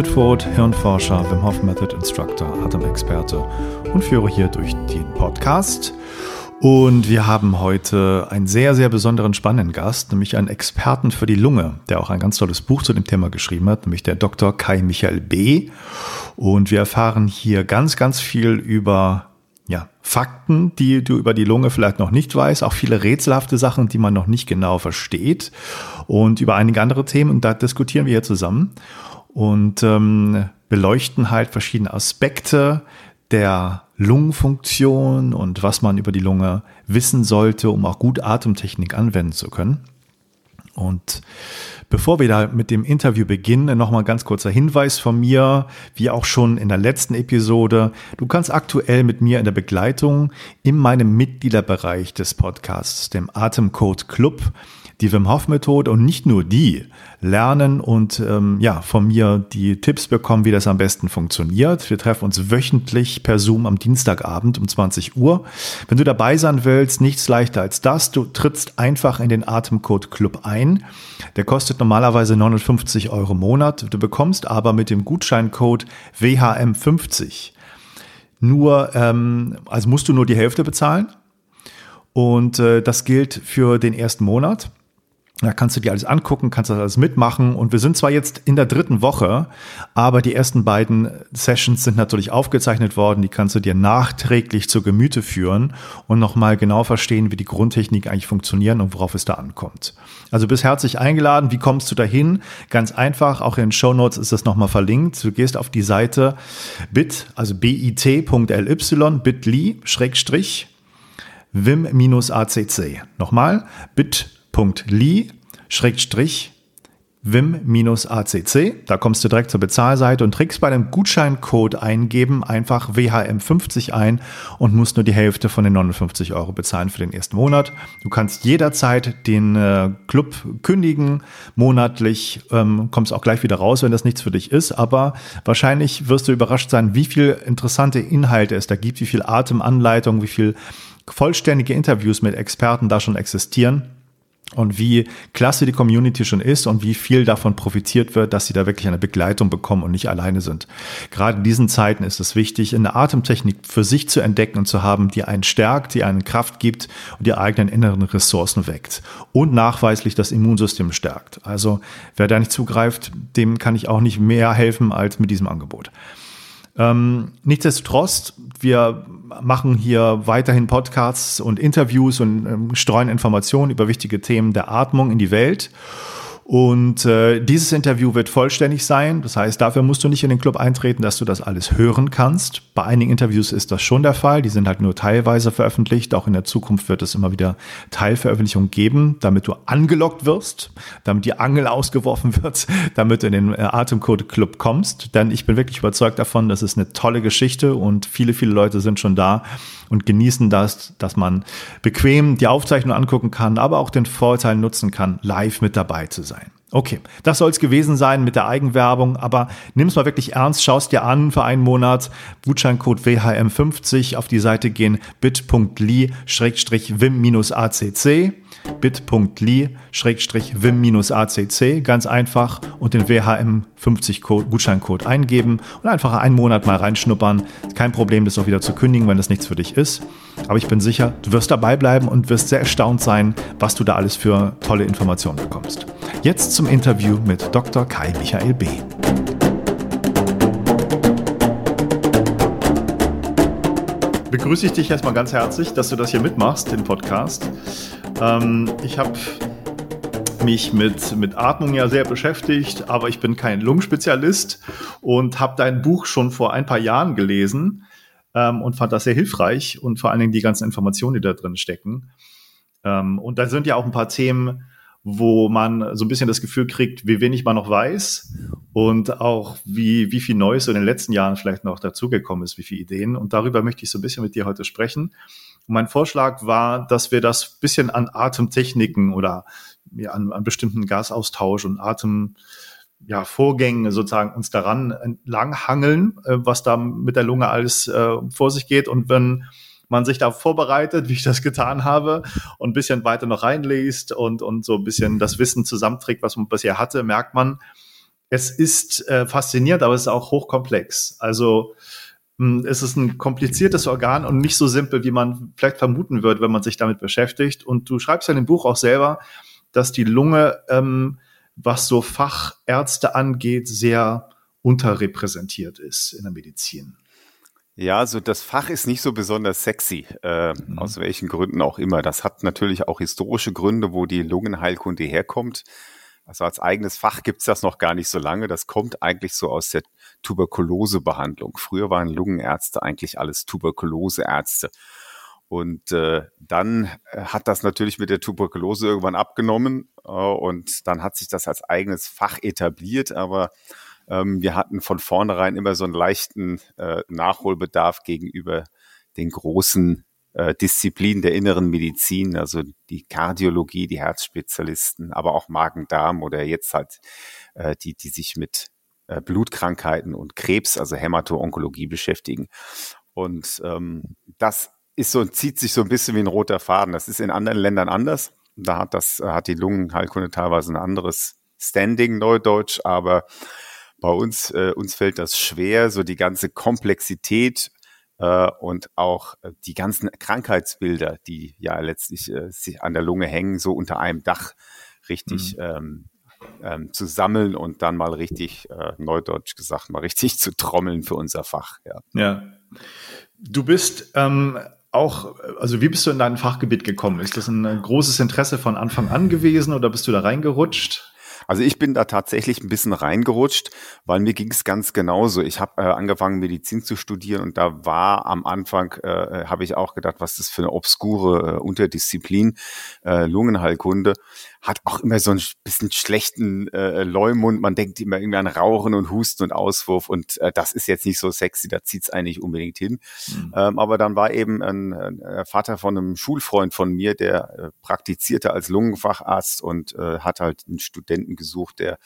Wittfurt, Hirnforscher, Wim Hof Method Instructor, Atemexperte und führe hier durch den Podcast. Und wir haben heute einen sehr, sehr besonderen spannenden Gast, nämlich einen Experten für die Lunge, der auch ein ganz tolles Buch zu dem Thema geschrieben hat, nämlich der Dr. Kai Michael B. Und wir erfahren hier ganz, ganz viel über ja, Fakten, die du über die Lunge vielleicht noch nicht weißt, auch viele rätselhafte Sachen, die man noch nicht genau versteht und über einige andere Themen und da diskutieren wir hier zusammen und ähm, beleuchten halt verschiedene Aspekte der Lungenfunktion und was man über die Lunge wissen sollte, um auch gut Atemtechnik anwenden zu können. Und Bevor wir da mit dem Interview beginnen, nochmal ganz kurzer Hinweis von mir, wie auch schon in der letzten Episode. Du kannst aktuell mit mir in der Begleitung in meinem Mitgliederbereich des Podcasts, dem Atemcode Club, die Wim Hof Methode und nicht nur die lernen und ähm, ja von mir die Tipps bekommen, wie das am besten funktioniert. Wir treffen uns wöchentlich per Zoom am Dienstagabend um 20 Uhr. Wenn du dabei sein willst, nichts leichter als das. Du trittst einfach in den Atemcode Club ein. Der kostet normalerweise 59 Euro im Monat. Du bekommst aber mit dem Gutscheincode WHM50 nur, ähm, also musst du nur die Hälfte bezahlen. Und äh, das gilt für den ersten Monat. Da kannst du dir alles angucken, kannst das alles mitmachen. Und wir sind zwar jetzt in der dritten Woche, aber die ersten beiden Sessions sind natürlich aufgezeichnet worden. Die kannst du dir nachträglich zu Gemüte führen und nochmal genau verstehen, wie die Grundtechnik eigentlich funktionieren und worauf es da ankommt. Also bist herzlich eingeladen. Wie kommst du dahin? Ganz einfach. Auch in den Show Notes ist das nochmal verlinkt. Du gehst auf die Seite bit, also bit.ly, bit.ly, Schrägstrich, wim-acc. Nochmal, bit bit.ly Schrägstrich Wim-ACC. Da kommst du direkt zur Bezahlseite und trägst bei dem Gutscheincode eingeben einfach WHM50 ein und musst nur die Hälfte von den 59 Euro bezahlen für den ersten Monat. Du kannst jederzeit den äh, Club kündigen, monatlich, ähm, kommst auch gleich wieder raus, wenn das nichts für dich ist, aber wahrscheinlich wirst du überrascht sein, wie viel interessante Inhalte es da gibt, wie viel Atemanleitung, wie viel vollständige Interviews mit Experten da schon existieren und wie klasse die Community schon ist und wie viel davon profitiert wird, dass sie da wirklich eine Begleitung bekommen und nicht alleine sind. Gerade in diesen Zeiten ist es wichtig, eine Atemtechnik für sich zu entdecken und zu haben, die einen stärkt, die einen Kraft gibt und die eigenen inneren Ressourcen weckt und nachweislich das Immunsystem stärkt. Also wer da nicht zugreift, dem kann ich auch nicht mehr helfen als mit diesem Angebot. Ähm, nichtsdestotrotz, wir machen hier weiterhin Podcasts und Interviews und ähm, streuen Informationen über wichtige Themen der Atmung in die Welt. Und äh, dieses Interview wird vollständig sein. Das heißt, dafür musst du nicht in den Club eintreten, dass du das alles hören kannst. Bei einigen Interviews ist das schon der Fall. Die sind halt nur teilweise veröffentlicht. Auch in der Zukunft wird es immer wieder Teilveröffentlichungen geben, damit du angelockt wirst, damit die Angel ausgeworfen wird, damit du in den äh, Atemcode Club kommst. Denn ich bin wirklich überzeugt davon, das ist eine tolle Geschichte und viele, viele Leute sind schon da und genießen das, dass man bequem die Aufzeichnung angucken kann, aber auch den Vorteil nutzen kann, live mit dabei zu sein. Okay, das soll es gewesen sein mit der Eigenwerbung, aber nimm es mal wirklich ernst, schaust dir an für einen Monat, Gutscheincode WHM50 auf die Seite gehen, bit.ly-wim-acc, bit.ly-wim-acc, ganz einfach und den WHM50 Gutscheincode eingeben und einfach einen Monat mal reinschnuppern. Kein Problem, das auch wieder zu kündigen, wenn das nichts für dich ist. Aber ich bin sicher, du wirst dabei bleiben und wirst sehr erstaunt sein, was du da alles für tolle Informationen bekommst. Jetzt zum Interview mit Dr. Kai Michael B. Begrüße ich dich erstmal ganz herzlich, dass du das hier mitmachst, den Podcast. Ähm, ich habe mich mit, mit Atmung ja sehr beschäftigt, aber ich bin kein Lungenspezialist und habe dein Buch schon vor ein paar Jahren gelesen ähm, und fand das sehr hilfreich und vor allen Dingen die ganzen Informationen, die da drin stecken. Ähm, und da sind ja auch ein paar Themen, wo man so ein bisschen das Gefühl kriegt, wie wenig man noch weiß und auch wie, wie viel Neues in den letzten Jahren vielleicht noch dazugekommen ist, wie viele Ideen. Und darüber möchte ich so ein bisschen mit dir heute sprechen. Und mein Vorschlag war, dass wir das bisschen an Atemtechniken oder ja, an, an bestimmten Gasaustausch und Atem, ja, Vorgänge sozusagen uns daran entlang hangeln, äh, was da mit der Lunge alles äh, vor sich geht. Und wenn man sich da vorbereitet, wie ich das getan habe, und ein bisschen weiter noch reinliest und, und so ein bisschen das Wissen zusammenträgt, was man bisher hatte, merkt man, es ist äh, faszinierend, aber es ist auch hochkomplex. Also mh, hm, es ist ein kompliziertes Organ und nicht so simpel, wie man vielleicht vermuten würde, wenn man sich damit beschäftigt. Und du schreibst ja in dem Buch auch selber, dass die Lunge, ähm, was so Fachärzte angeht, sehr unterrepräsentiert ist in der Medizin. Ja, also das Fach ist nicht so besonders sexy, äh, mhm. aus welchen Gründen auch immer. Das hat natürlich auch historische Gründe, wo die Lungenheilkunde herkommt. Also als eigenes Fach gibt's das noch gar nicht so lange. Das kommt eigentlich so aus der Tuberkulosebehandlung. Früher waren Lungenärzte eigentlich alles Tuberkuloseärzte. Und äh, dann äh, hat das natürlich mit der Tuberkulose irgendwann abgenommen äh, und dann hat sich das als eigenes Fach etabliert. Aber ähm, wir hatten von vornherein immer so einen leichten äh, Nachholbedarf gegenüber den großen äh, Disziplinen der inneren Medizin, also die Kardiologie, die Herzspezialisten, aber auch Magen-Darm oder jetzt halt äh, die, die sich mit äh, Blutkrankheiten und Krebs, also Hämato-Onkologie beschäftigen. Und ähm, das ist so, zieht sich so ein bisschen wie ein roter Faden. Das ist in anderen Ländern anders. Da hat das, hat die Lungenheilkunde teilweise ein anderes Standing, Neudeutsch, aber bei uns, äh, uns fällt das schwer, so die ganze Komplexität äh, und auch äh, die ganzen Krankheitsbilder, die ja letztlich äh, sich an der Lunge hängen, so unter einem Dach richtig mhm. ähm, ähm, zu sammeln und dann mal richtig, äh, neudeutsch gesagt, mal richtig zu trommeln für unser Fach. Ja. ja. Du bist ähm, auch, also wie bist du in dein Fachgebiet gekommen? Ist das ein großes Interesse von Anfang an gewesen oder bist du da reingerutscht? Also ich bin da tatsächlich ein bisschen reingerutscht, weil mir ging es ganz genauso. Ich habe äh, angefangen, Medizin zu studieren und da war am Anfang, äh, habe ich auch gedacht, was ist das für eine obskure äh, Unterdisziplin, äh, Lungenheilkunde hat auch immer so ein bisschen schlechten äh, Leumund. Man denkt immer irgendwie an Rauchen und Husten und Auswurf und äh, das ist jetzt nicht so sexy, da zieht's eigentlich unbedingt hin. Mhm. Ähm, aber dann war eben ein, ein, Vater von einem Schulfreund von mir, der äh, praktizierte als Lungenfacharzt und äh, hat halt einen Studenten gesucht, der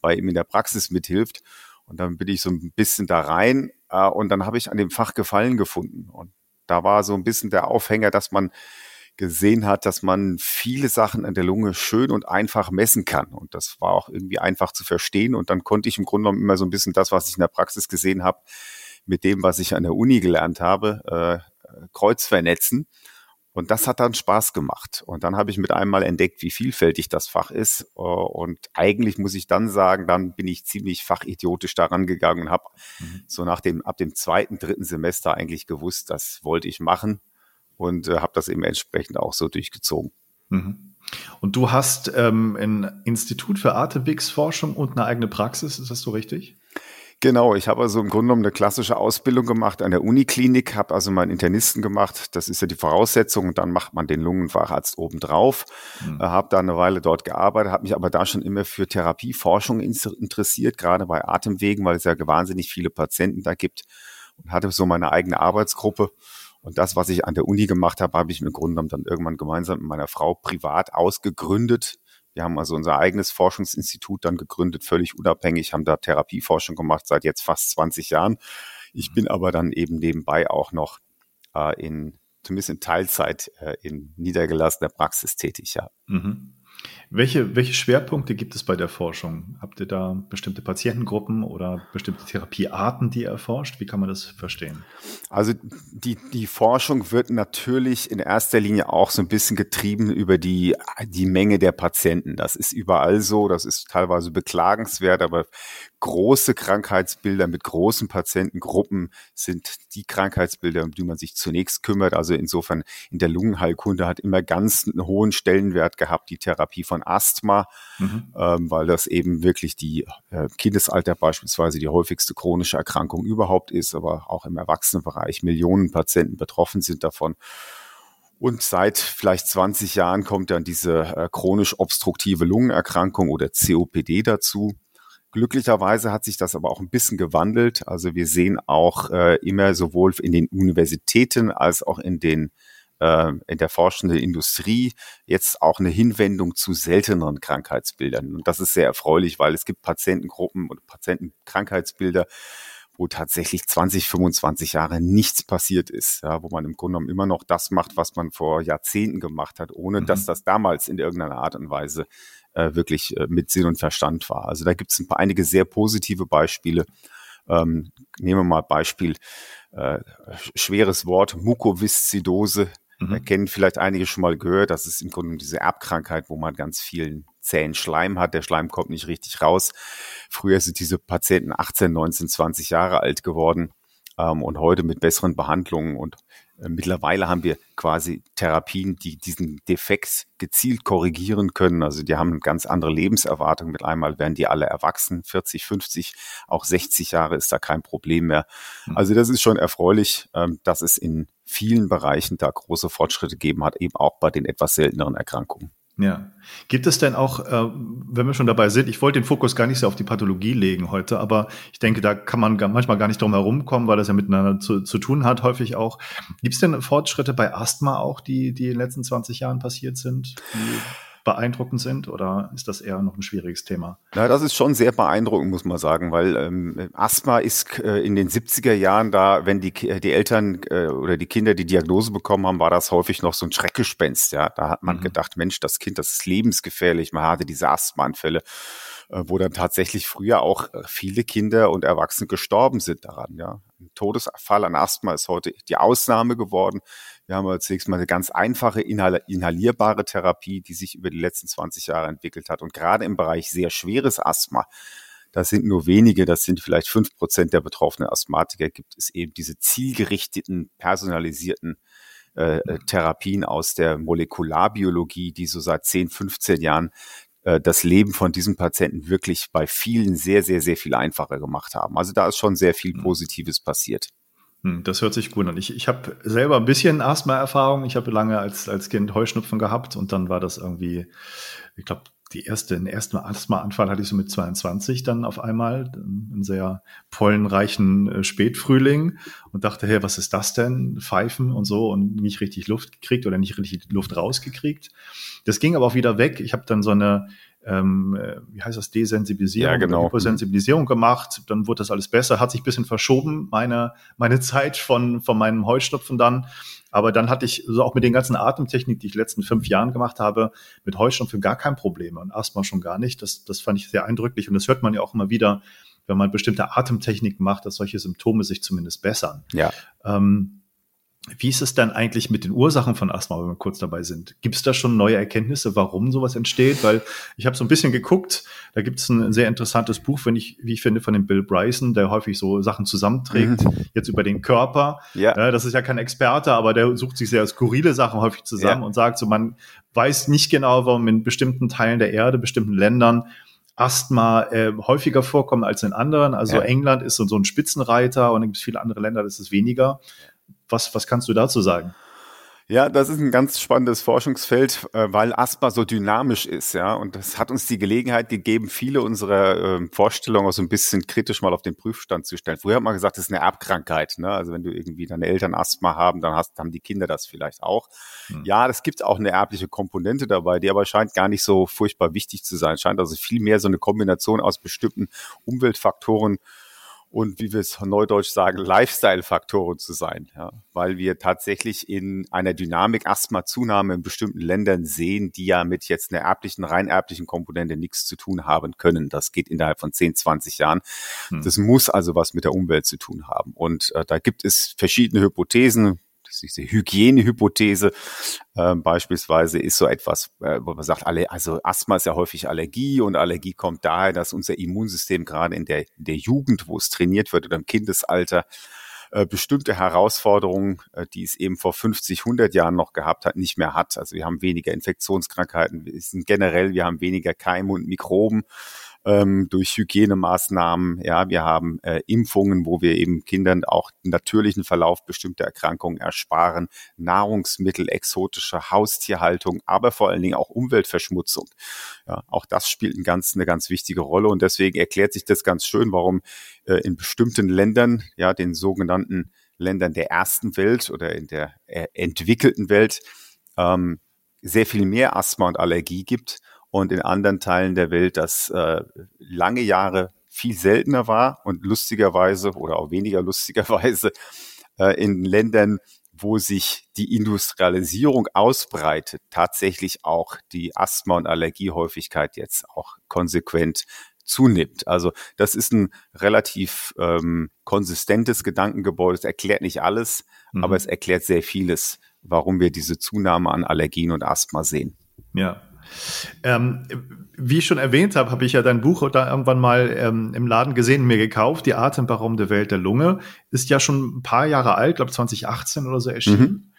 bei ihm in der Praxis mithilft. Und dann bin ich so ein bisschen da rein äh, und dann habe ich an dem Fach Gefallen gefunden. Und da war so ein bisschen der Aufhänger, dass man gesehen hat, dass man viele Sachen an der Lunge schön und einfach messen kann. Und das war auch irgendwie einfach zu verstehen. Und dann konnte ich im Grunde genommen immer so ein bisschen das, was ich in der Praxis gesehen habe, mit dem, was ich an der Uni gelernt habe, äh, kreuz vernetzen. Und das hat dann Spaß gemacht. Und dann habe ich mit einmal entdeckt, wie vielfältig das Fach ist. Und eigentlich muss ich dann sagen, dann bin ich ziemlich fachidiotisch daran gegangen und habe mhm. so nach dem, ab dem zweiten, dritten Semester eigentlich gewusst, das wollte ich machen und äh, habe das eben entsprechend auch so durchgezogen. Mhm. Und du hast ähm, ein Institut für Atemwegsforschung und eine eigene Praxis, ist das so richtig? Genau, ich habe also im Grunde genommen eine klassische Ausbildung gemacht an der Uniklinik, habe also meinen Internisten gemacht. Das ist ja die Voraussetzung. Und dann macht man den Lungenfacharzt obendrauf. Mhm. Äh, habe da eine Weile dort gearbeitet, habe mich aber da schon immer für Therapieforschung interessiert, gerade bei Atemwegen, weil es ja wahnsinnig viele Patienten da gibt. Und hatte so meine eigene Arbeitsgruppe und das, was ich an der Uni gemacht habe, habe ich im Grunde genommen dann irgendwann gemeinsam mit meiner Frau privat ausgegründet. Wir haben also unser eigenes Forschungsinstitut dann gegründet, völlig unabhängig, haben da Therapieforschung gemacht seit jetzt fast 20 Jahren. Ich bin aber dann eben nebenbei auch noch äh, in, zumindest in Teilzeit, äh, in niedergelassener Praxis tätig, ja. Mhm. Welche, welche Schwerpunkte gibt es bei der Forschung? Habt ihr da bestimmte Patientengruppen oder bestimmte Therapiearten, die ihr erforscht? Wie kann man das verstehen? Also die, die Forschung wird natürlich in erster Linie auch so ein bisschen getrieben über die, die Menge der Patienten. Das ist überall so, das ist teilweise beklagenswert, aber große Krankheitsbilder mit großen Patientengruppen sind die Krankheitsbilder, um die man sich zunächst kümmert. Also insofern in der Lungenheilkunde hat immer ganz einen hohen Stellenwert gehabt, die Therapie von Asthma, mhm. ähm, weil das eben wirklich die äh, Kindesalter beispielsweise die häufigste chronische Erkrankung überhaupt ist, aber auch im Erwachsenenbereich Millionen Patienten betroffen sind davon. Und seit vielleicht 20 Jahren kommt dann diese äh, chronisch obstruktive Lungenerkrankung oder COPD dazu. Glücklicherweise hat sich das aber auch ein bisschen gewandelt. Also wir sehen auch äh, immer sowohl in den Universitäten als auch in den äh, in der forschenden Industrie jetzt auch eine Hinwendung zu selteneren Krankheitsbildern. Und das ist sehr erfreulich, weil es gibt Patientengruppen und Patientenkrankheitsbilder, wo tatsächlich 20, 25 Jahre nichts passiert ist, ja, wo man im Grunde genommen immer noch das macht, was man vor Jahrzehnten gemacht hat, ohne mhm. dass das damals in irgendeiner Art und Weise äh, wirklich äh, mit Sinn und Verstand war. Also da gibt es ein paar, einige sehr positive Beispiele. Ähm, nehmen wir mal Beispiel, äh, schweres Wort, Mukoviszidose. Mhm. Kennen vielleicht einige schon mal gehört. Das ist im Grunde diese Erbkrankheit, wo man ganz vielen zähen Schleim hat. Der Schleim kommt nicht richtig raus. Früher sind diese Patienten 18, 19, 20 Jahre alt geworden ähm, und heute mit besseren Behandlungen und mittlerweile haben wir quasi Therapien, die diesen Defekt gezielt korrigieren können. Also die haben eine ganz andere Lebenserwartung. Mit einmal werden die alle erwachsen, 40, 50, auch 60 Jahre ist da kein Problem mehr. Hm. Also das ist schon erfreulich, ähm, dass es in vielen Bereichen da große Fortschritte gegeben hat, eben auch bei den etwas selteneren Erkrankungen. Ja. Gibt es denn auch, äh, wenn wir schon dabei sind, ich wollte den Fokus gar nicht so auf die Pathologie legen heute, aber ich denke, da kann man manchmal gar nicht drum herum kommen, weil das ja miteinander zu, zu tun hat, häufig auch. Gibt es denn Fortschritte bei Asthma auch, die, die in den letzten 20 Jahren passiert sind? Die beeindruckend sind oder ist das eher noch ein schwieriges Thema? Na, das ist schon sehr beeindruckend, muss man sagen, weil ähm, Asthma ist äh, in den 70er Jahren da, wenn die, die Eltern äh, oder die Kinder die Diagnose bekommen haben, war das häufig noch so ein Schreckgespenst. Ja, da hat man mhm. gedacht, Mensch, das Kind, das ist lebensgefährlich. Man hatte diese Asthmaanfälle äh, wo dann tatsächlich früher auch äh, viele Kinder und Erwachsene gestorben sind daran. Ja, ein Todesfall an Asthma ist heute die Ausnahme geworden. Wir haben als nächstes mal eine ganz einfache inhalierbare Therapie, die sich über die letzten 20 Jahre entwickelt hat. Und gerade im Bereich sehr schweres Asthma, das sind nur wenige, das sind vielleicht fünf Prozent der betroffenen Asthmatiker, gibt es eben diese zielgerichteten, personalisierten äh, äh Therapien aus der Molekularbiologie, die so seit 10, 15 Jahren äh, das Leben von diesen Patienten wirklich bei vielen sehr, sehr, sehr viel einfacher gemacht haben. Also da ist schon sehr viel mhm. Positives passiert. Hm, das hört sich gut an. Ich, ich habe selber ein bisschen Asthma-Erfahrung. Ich habe lange als, als Kind Heuschnupfen gehabt und dann war das irgendwie, ich glaube, die erste, den ersten Asthma-Anfall hatte ich so mit 22 dann auf einmal, einen sehr pollenreichen äh, Spätfrühling und dachte, hey, was ist das denn? Pfeifen und so und nicht richtig Luft gekriegt oder nicht richtig Luft rausgekriegt. Das ging aber auch wieder weg. Ich habe dann so eine ähm, äh, wie heißt das, Desensibilisierung, ja, genau. Hypersensibilisierung gemacht. Dann wurde das alles besser, hat sich ein bisschen verschoben, meine, meine Zeit von, von meinem Heuschnupfen dann. Aber dann hatte ich so auch mit den ganzen Atemtechniken, die ich letzten fünf Jahren gemacht habe, mit Heuschnupfen gar kein Problem und Asthma schon gar nicht. Das, das fand ich sehr eindrücklich und das hört man ja auch immer wieder, wenn man bestimmte Atemtechniken macht, dass solche Symptome sich zumindest bessern. Ja. Ähm, wie ist es dann eigentlich mit den Ursachen von Asthma, wenn wir kurz dabei sind? Gibt es da schon neue Erkenntnisse, warum sowas entsteht? Weil ich habe so ein bisschen geguckt, da gibt es ein sehr interessantes Buch, wenn ich, wie ich finde, von dem Bill Bryson, der häufig so Sachen zusammenträgt, mhm. jetzt über den Körper. Ja. ja. Das ist ja kein Experte, aber der sucht sich sehr skurrile Sachen häufig zusammen ja. und sagt so, man weiß nicht genau, warum in bestimmten Teilen der Erde, bestimmten Ländern Asthma äh, häufiger vorkommt als in anderen. Also ja. England ist so, so ein Spitzenreiter und dann gibt es viele andere Länder, das ist weniger. Was, was kannst du dazu sagen? Ja, das ist ein ganz spannendes Forschungsfeld, äh, weil Asthma so dynamisch ist, ja. Und das hat uns die Gelegenheit gegeben, viele unserer ähm, Vorstellungen auch so ein bisschen kritisch mal auf den Prüfstand zu stellen. Früher hat man gesagt, das ist eine Erbkrankheit, ne? Also wenn du irgendwie deine Eltern Asthma haben, dann hast, haben die Kinder das vielleicht auch. Hm. Ja, das gibt auch eine erbliche Komponente dabei, die aber scheint gar nicht so furchtbar wichtig zu sein. Scheint also viel mehr so eine Kombination aus bestimmten Umweltfaktoren und wie wir es neudeutsch sagen, Lifestyle-Faktoren zu sein, ja, weil wir tatsächlich in einer Dynamik Asthma-Zunahme in bestimmten Ländern sehen, die ja mit jetzt einer erblichen, rein erblichen Komponente nichts zu tun haben können. Das geht innerhalb von 10, 20 Jahren. Hm. Das muss also was mit der Umwelt zu tun haben. Und äh, da gibt es verschiedene Hypothesen diese Hygienehypothese äh, beispielsweise ist so etwas, äh, wo man sagt, alle, also Asthma ist ja häufig Allergie und Allergie kommt daher, dass unser Immunsystem gerade in der, in der Jugend, wo es trainiert wird oder im Kindesalter, äh, bestimmte Herausforderungen, äh, die es eben vor 50, 100 Jahren noch gehabt hat, nicht mehr hat. Also wir haben weniger Infektionskrankheiten, wir sind generell, wir haben weniger Keime und Mikroben ähm, durch Hygienemaßnahmen. Ja, wir haben äh, Impfungen, wo wir eben Kindern auch natürlichen Verlauf bestimmter Erkrankungen ersparen, Nahrungsmittel, exotische Haustierhaltung, aber vor allen Dingen auch Umweltverschmutzung. Ja, auch das spielt ein ganz, eine ganz wichtige Rolle und deswegen erklärt sich das ganz schön, warum äh, in bestimmten Ländern, ja, den sogenannten Ländern der ersten Welt oder in der äh, entwickelten Welt ähm, sehr viel mehr Asthma und Allergie gibt und in anderen Teilen der Welt das äh, lange Jahre viel seltener war und lustigerweise oder auch weniger lustigerweise äh, in Ländern, wo sich die Industrialisierung ausbreitet, tatsächlich auch die Asthma- und Allergiehäufigkeit jetzt auch konsequent zunimmt. Also das ist ein relativ ähm, konsistentes Gedankengebäude. Es erklärt nicht alles, mhm. aber es erklärt sehr vieles, warum wir diese Zunahme an Allergien und Asthma sehen. Ja, ähm, wie ich schon erwähnt habe, habe ich ja dein Buch da irgendwann mal ähm, im Laden gesehen, mir gekauft. Die atemberaubende Welt der Lunge ist ja schon ein paar Jahre alt, glaube 2018 oder so erschienen. Mhm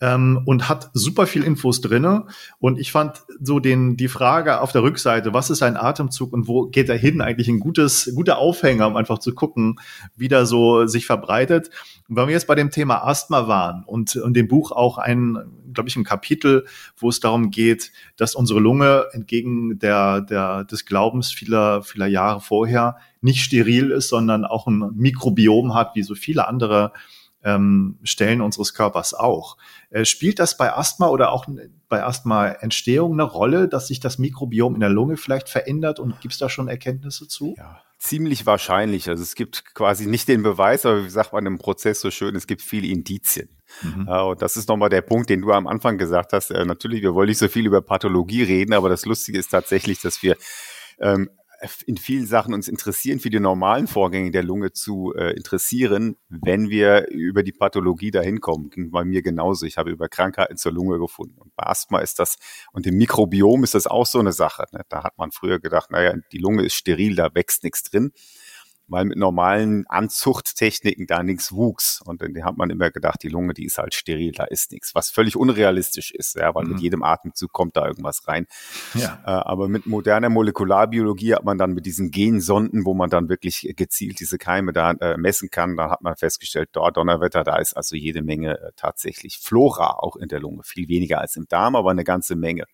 ähm, und hat super viel Infos drinne. Und ich fand so den, die Frage auf der Rückseite, was ist ein Atemzug und wo geht er hin, eigentlich ein gutes, guter Aufhänger, um einfach zu gucken, wie der so sich verbreitet. Und wenn wir jetzt bei dem Thema Asthma waren und in dem Buch auch ein, glaube ich, ein Kapitel, wo es darum geht, dass unsere Lunge entgegen der, der, des Glaubens vieler, vieler Jahre vorher nicht steril ist, sondern auch ein Mikrobiom hat, wie so viele andere ähm, Stellen unseres Körpers auch. Äh, spielt das bei Asthma oder auch bei Asthma-Entstehung eine Rolle, dass sich das Mikrobiom in der Lunge vielleicht verändert und gibt es da schon Erkenntnisse zu? Ja. Ziemlich wahrscheinlich. Also es gibt quasi nicht den Beweis, aber wie sagt man im Prozess so schön, es gibt viele Indizien. Mhm. Äh, und das ist nochmal der Punkt, den du am Anfang gesagt hast. Äh, natürlich, wir wollen nicht so viel über Pathologie reden, aber das Lustige ist tatsächlich, dass wir ähm, in vielen Sachen uns interessieren, für die normalen Vorgänge der Lunge zu äh, interessieren, wenn wir über die Pathologie dahin kommen. Ging bei mir genauso. Ich habe über Krankheiten zur Lunge gefunden. Und bei Asthma ist das, und im Mikrobiom ist das auch so eine Sache. Ne? Da hat man früher gedacht, naja, die Lunge ist steril, da wächst nichts drin weil mit normalen Anzuchttechniken da nichts wuchs. Und dann hat man immer gedacht, die Lunge, die ist halt steril, da ist nichts, was völlig unrealistisch ist, ja, weil mhm. mit jedem Atemzug kommt da irgendwas rein. Ja. Äh, aber mit moderner Molekularbiologie hat man dann mit diesen Gensonden, wo man dann wirklich gezielt diese Keime da äh, messen kann, dann hat man festgestellt, dort Donnerwetter, da ist also jede Menge äh, tatsächlich Flora auch in der Lunge, viel weniger als im Darm, aber eine ganze Menge.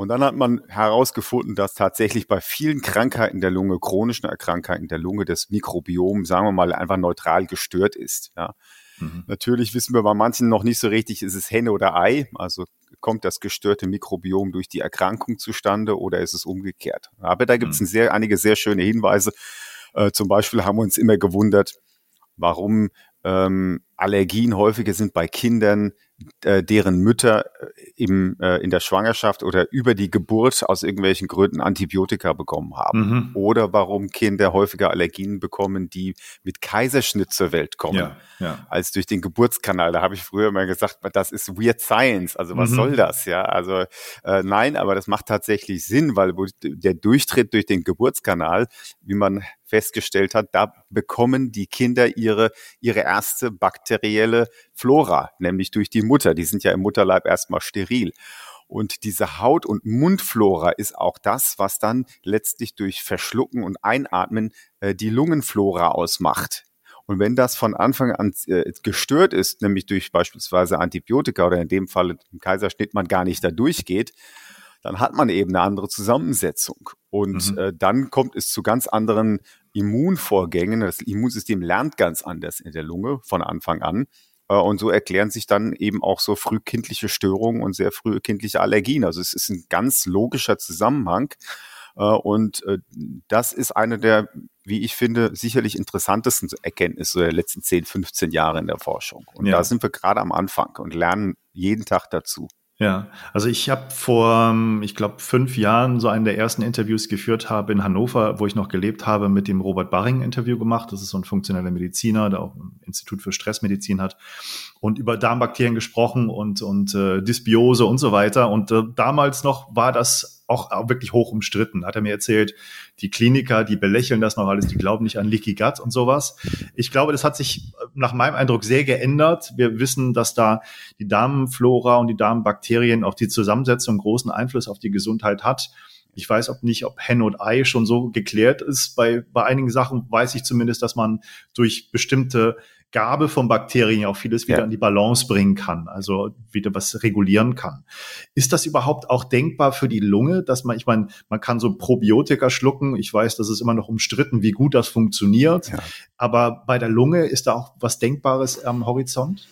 Und dann hat man herausgefunden, dass tatsächlich bei vielen Krankheiten der Lunge, chronischen Krankheiten der Lunge, das Mikrobiom, sagen wir mal, einfach neutral gestört ist. Ja. Mhm. Natürlich wissen wir bei manchen noch nicht so richtig, ist es Henne oder Ei? Also kommt das gestörte Mikrobiom durch die Erkrankung zustande oder ist es umgekehrt? Aber da gibt es mhm. sehr, einige sehr schöne Hinweise. Äh, zum Beispiel haben wir uns immer gewundert, warum ähm, Allergien häufiger sind bei Kindern, äh, deren Mütter äh, im, äh, in der Schwangerschaft oder über die Geburt aus irgendwelchen Gründen Antibiotika bekommen haben. Mhm. Oder warum Kinder häufiger Allergien bekommen, die mit Kaiserschnitt zur Welt kommen, ja, ja. als durch den Geburtskanal. Da habe ich früher mal gesagt, das ist Weird Science. Also was mhm. soll das? Ja, also äh, nein, aber das macht tatsächlich Sinn, weil der Durchtritt durch den Geburtskanal, wie man festgestellt hat, da bekommen die Kinder ihre, ihre erste bakterielle Flora, nämlich durch die Mutter. Die sind ja im Mutterleib erstmal steril. Und diese Haut- und Mundflora ist auch das, was dann letztlich durch Verschlucken und Einatmen äh, die Lungenflora ausmacht. Und wenn das von Anfang an äh, gestört ist, nämlich durch beispielsweise Antibiotika oder in dem Fall im Kaiserschnitt man gar nicht da durchgeht, dann hat man eben eine andere Zusammensetzung. Und mhm. äh, dann kommt es zu ganz anderen Immunvorgängen. Das Immunsystem lernt ganz anders in der Lunge von Anfang an. Äh, und so erklären sich dann eben auch so frühkindliche Störungen und sehr frühkindliche Allergien. Also es ist ein ganz logischer Zusammenhang. Äh, und äh, das ist eine der, wie ich finde, sicherlich interessantesten Erkenntnisse der letzten 10, 15 Jahre in der Forschung. Und ja. da sind wir gerade am Anfang und lernen jeden Tag dazu. Ja, also ich habe vor, ähm, ich glaube, fünf Jahren so einen der ersten Interviews geführt habe in Hannover, wo ich noch gelebt habe, mit dem Robert Barring Interview gemacht. Das ist so ein funktioneller Mediziner, der auch ein Institut für Stressmedizin hat und über Darmbakterien gesprochen und und äh, Dysbiose und so weiter. Und äh, damals noch war das auch, auch wirklich hoch umstritten. Hat er mir erzählt, die Kliniker, die belächeln das noch alles, die glauben nicht an Leaky Gut und sowas. Ich glaube, das hat sich nach meinem Eindruck sehr geändert. Wir wissen, dass da die Darmflora und die Darmbakterien auch die Zusammensetzung großen Einfluss auf die Gesundheit hat. Ich weiß ob nicht, ob Hen und Ei schon so geklärt ist. Bei, bei einigen Sachen weiß ich zumindest, dass man durch bestimmte Gabe von Bakterien auch vieles wieder ja. in die Balance bringen kann, also wieder was regulieren kann. Ist das überhaupt auch denkbar für die Lunge, dass man, ich meine, man kann so Probiotika schlucken. Ich weiß, das ist immer noch umstritten, wie gut das funktioniert. Ja. Aber bei der Lunge ist da auch was Denkbares am Horizont?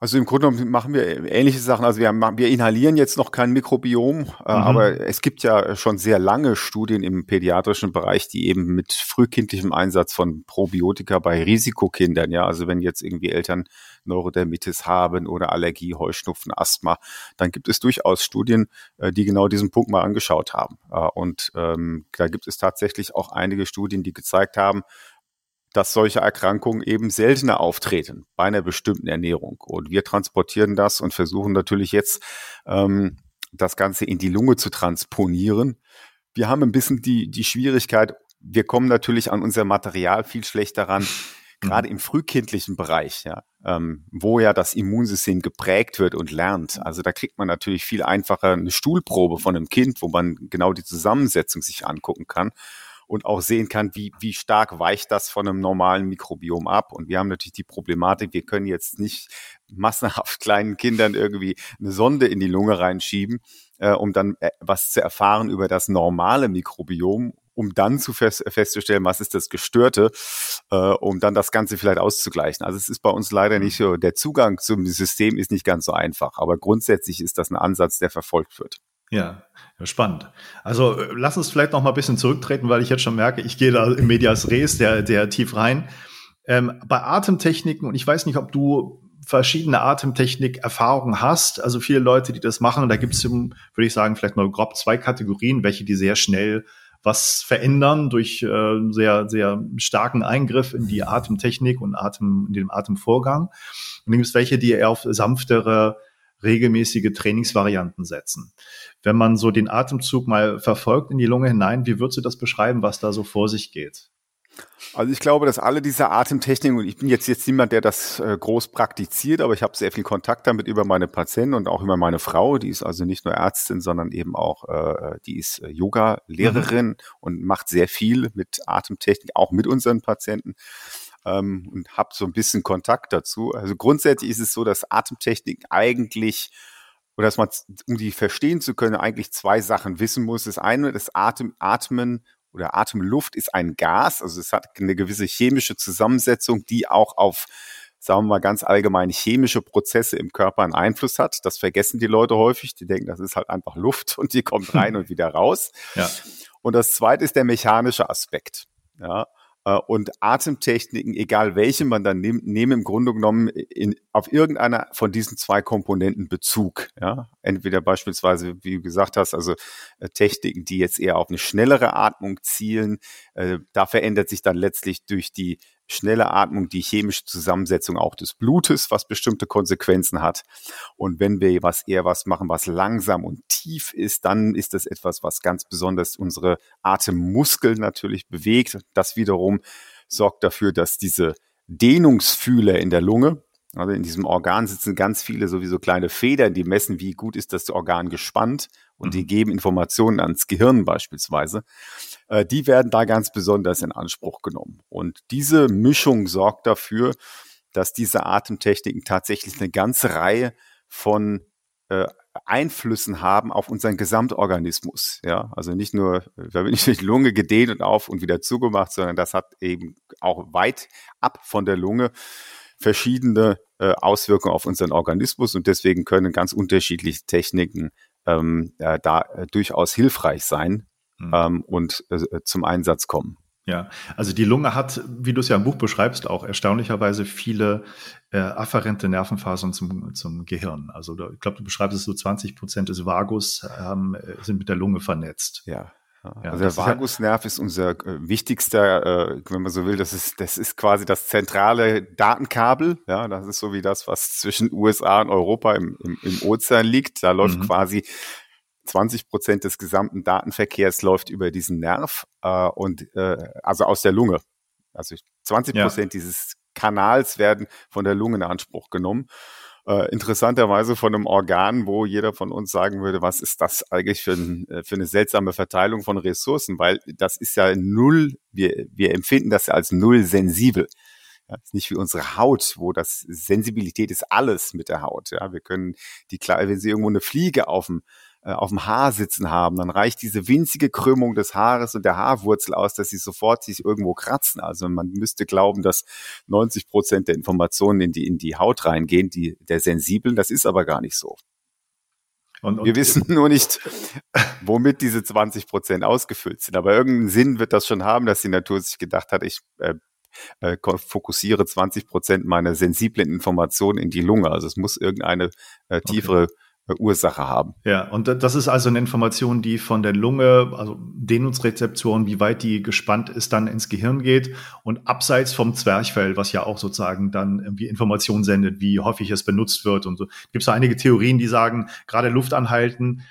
Also im Grunde genommen machen wir ähnliche Sachen. Also wir, haben, wir inhalieren jetzt noch kein Mikrobiom, äh, mhm. aber es gibt ja schon sehr lange Studien im pädiatrischen Bereich, die eben mit frühkindlichem Einsatz von Probiotika bei Risikokindern, ja, also wenn jetzt irgendwie Eltern Neurodermitis haben oder Allergie, Heuschnupfen, Asthma, dann gibt es durchaus Studien, äh, die genau diesen Punkt mal angeschaut haben. Äh, und ähm, da gibt es tatsächlich auch einige Studien, die gezeigt haben, dass solche Erkrankungen eben seltener auftreten bei einer bestimmten Ernährung. Und wir transportieren das und versuchen natürlich jetzt ähm, das Ganze in die Lunge zu transponieren. Wir haben ein bisschen die, die Schwierigkeit, wir kommen natürlich an unser Material viel schlechter ran, gerade im frühkindlichen Bereich, ja, ähm, wo ja das Immunsystem geprägt wird und lernt. Also da kriegt man natürlich viel einfacher eine Stuhlprobe von einem Kind, wo man genau die Zusammensetzung sich angucken kann und auch sehen kann, wie, wie stark weicht das von einem normalen Mikrobiom ab. Und wir haben natürlich die Problematik, wir können jetzt nicht massenhaft kleinen Kindern irgendwie eine Sonde in die Lunge reinschieben, äh, um dann äh, was zu erfahren über das normale Mikrobiom um dann zu fest, festzustellen, was ist das Gestörte, äh, um dann das Ganze vielleicht auszugleichen. Also es ist bei uns leider nicht so, der Zugang zum System ist nicht ganz so einfach, aber grundsätzlich ist das ein Ansatz, der verfolgt wird. Ja, spannend. Also äh, lass uns vielleicht noch mal ein bisschen zurücktreten, weil ich jetzt schon merke, ich gehe da im Medias Res, der, der tief rein. Ähm, bei Atemtechniken, und ich weiß nicht, ob du verschiedene Atemtechnik-Erfahrungen hast, also viele Leute, die das machen, da gibt es, würde ich sagen, vielleicht mal grob zwei Kategorien, welche die sehr schnell was verändern durch äh, sehr, sehr starken Eingriff in die Atemtechnik und Atem, in den Atemvorgang. Und dann gibt es welche, die eher auf sanftere regelmäßige Trainingsvarianten setzen. Wenn man so den Atemzug mal verfolgt in die Lunge hinein, wie würdest du das beschreiben, was da so vor sich geht? Also ich glaube, dass alle diese Atemtechniken, und ich bin jetzt jetzt niemand, der das äh, groß praktiziert, aber ich habe sehr viel Kontakt damit über meine Patienten und auch über meine Frau, die ist also nicht nur Ärztin, sondern eben auch, äh, die ist äh, Yoga-Lehrerin mhm. und macht sehr viel mit Atemtechnik, auch mit unseren Patienten ähm, und habe so ein bisschen Kontakt dazu. Also grundsätzlich ist es so, dass Atemtechnik eigentlich oder dass man, um die verstehen zu können, eigentlich zwei Sachen wissen muss. Das eine, das Atem, Atmen oder Atemluft ist ein Gas, also es hat eine gewisse chemische Zusammensetzung, die auch auf sagen wir mal ganz allgemein chemische Prozesse im Körper einen Einfluss hat. Das vergessen die Leute häufig. Die denken, das ist halt einfach Luft und die kommt rein und wieder raus. Ja. Und das zweite ist der mechanische Aspekt. Ja. Äh, und Atemtechniken, egal welche man dann nimmt, nehmen im Grunde genommen in, auf irgendeiner von diesen zwei Komponenten Bezug. Ja? Entweder beispielsweise, wie du gesagt hast, also äh, Techniken, die jetzt eher auf eine schnellere Atmung zielen. Äh, da verändert sich dann letztlich durch die schnelle Atmung die chemische Zusammensetzung auch des Blutes, was bestimmte Konsequenzen hat. Und wenn wir was eher was machen, was langsam und tief ist, dann ist das etwas, was ganz besonders unsere Atemmuskeln natürlich bewegt. Das wiederum sorgt dafür, dass diese Dehnungsfühler in der Lunge, also in diesem Organ sitzen ganz viele sowieso kleine Federn, die messen, wie gut ist das Organ gespannt und die mhm. geben Informationen ans Gehirn beispielsweise. Äh, die werden da ganz besonders in Anspruch genommen. Und diese Mischung sorgt dafür, dass diese Atemtechniken tatsächlich eine ganze Reihe von äh, Einflüssen haben auf unseren Gesamtorganismus. Ja, also nicht nur, da wird nicht die Lunge gedehnt und auf und wieder zugemacht, sondern das hat eben auch weit ab von der Lunge verschiedene äh, Auswirkungen auf unseren Organismus und deswegen können ganz unterschiedliche Techniken ähm, ja, da äh, durchaus hilfreich sein mhm. ähm, und äh, zum Einsatz kommen. Ja, also die Lunge hat, wie du es ja im Buch beschreibst, auch erstaunlicherweise viele äh, afferente Nervenfasern zum, zum Gehirn. Also da, ich glaube, du beschreibst es so 20 Prozent des Vagus ähm, sind mit der Lunge vernetzt. Ja. Ja, also der Vagusnerv ist unser äh, wichtigster, äh, wenn man so will, das ist, das ist quasi das zentrale Datenkabel. Ja, das ist so wie das, was zwischen USA und Europa im, im, im Ozean liegt. Da läuft mhm. quasi 20 Prozent des gesamten Datenverkehrs läuft über diesen Nerv äh, und äh, also aus der Lunge. Also 20 Prozent ja. dieses Kanals werden von der Lunge in Anspruch genommen äh, interessanterweise von einem Organ, wo jeder von uns sagen würde, was ist das eigentlich für, ein, äh, für eine seltsame Verteilung von Ressourcen, weil das ist ja null, wir, wir empfinden das ja als null sensibel. Ja, nicht wie unsere Haut, wo das Sensibilität ist alles mit der Haut. Ja, wir können die, wenn sie irgendwo eine Fliege auf dem auf dem Haar sitzen haben, dann reicht diese winzige Krümmung des Haares und der Haarwurzel aus, dass sie sofort sich irgendwo kratzen. Also man müsste glauben, dass 90 Prozent der Informationen in die, in die Haut reingehen, die der sensiblen. Das ist aber gar nicht so. Und, und wir wissen nur nicht, womit diese 20 Prozent ausgefüllt sind. Aber irgendeinen Sinn wird das schon haben, dass die Natur sich gedacht hat, ich äh, äh, fokussiere 20 Prozent meiner sensiblen Informationen in die Lunge. Also es muss irgendeine äh, tiefere okay. Ursache haben. Ja, und das ist also eine Information, die von der Lunge, also Dehnungsrezeptoren, wie weit die gespannt ist, dann ins Gehirn geht und abseits vom Zwerchfell, was ja auch sozusagen dann irgendwie Informationen sendet, wie häufig es benutzt wird und so. Gibt es einige Theorien, die sagen, gerade Luft anhalten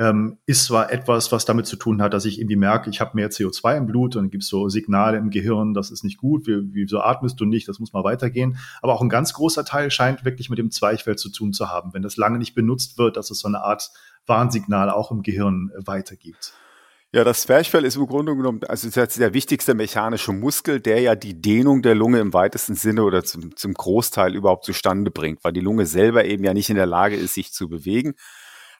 ähm, ist zwar etwas, was damit zu tun hat, dass ich irgendwie merke, ich habe mehr CO2 im Blut und gibt so Signale im Gehirn, das ist nicht gut, wie, wieso atmest du nicht, das muss mal weitergehen. Aber auch ein ganz großer Teil scheint wirklich mit dem Zwerchfell zu tun zu haben, wenn das lange nicht benutzt wird, dass es so eine Art Warnsignal auch im Gehirn äh, weitergibt. Ja, das Zwerchfell ist im Grunde genommen, also der wichtigste mechanische Muskel, der ja die Dehnung der Lunge im weitesten Sinne oder zum, zum Großteil überhaupt zustande bringt, weil die Lunge selber eben ja nicht in der Lage ist, sich zu bewegen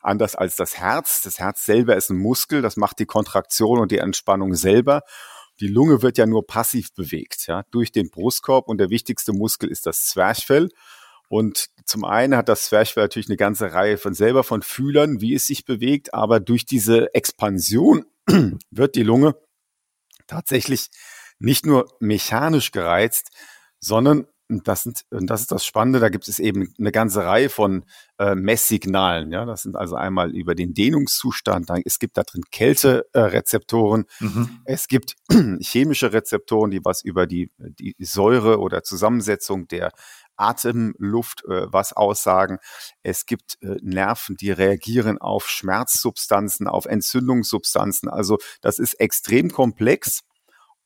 anders als das Herz. Das Herz selber ist ein Muskel, das macht die Kontraktion und die Entspannung selber. Die Lunge wird ja nur passiv bewegt, ja, durch den Brustkorb und der wichtigste Muskel ist das Zwerchfell. Und zum einen hat das Zwerchfell natürlich eine ganze Reihe von selber von Fühlern, wie es sich bewegt, aber durch diese Expansion wird die Lunge tatsächlich nicht nur mechanisch gereizt, sondern und das, sind, und das ist das Spannende, da gibt es eben eine ganze Reihe von äh, Messsignalen. Ja? Das sind also einmal über den Dehnungszustand, dann, es gibt da drin Kälterezeptoren, äh, mhm. es gibt chemische Rezeptoren, die was über die, die Säure oder Zusammensetzung der Atemluft äh, was aussagen. Es gibt äh, Nerven, die reagieren auf Schmerzsubstanzen, auf Entzündungssubstanzen. Also das ist extrem komplex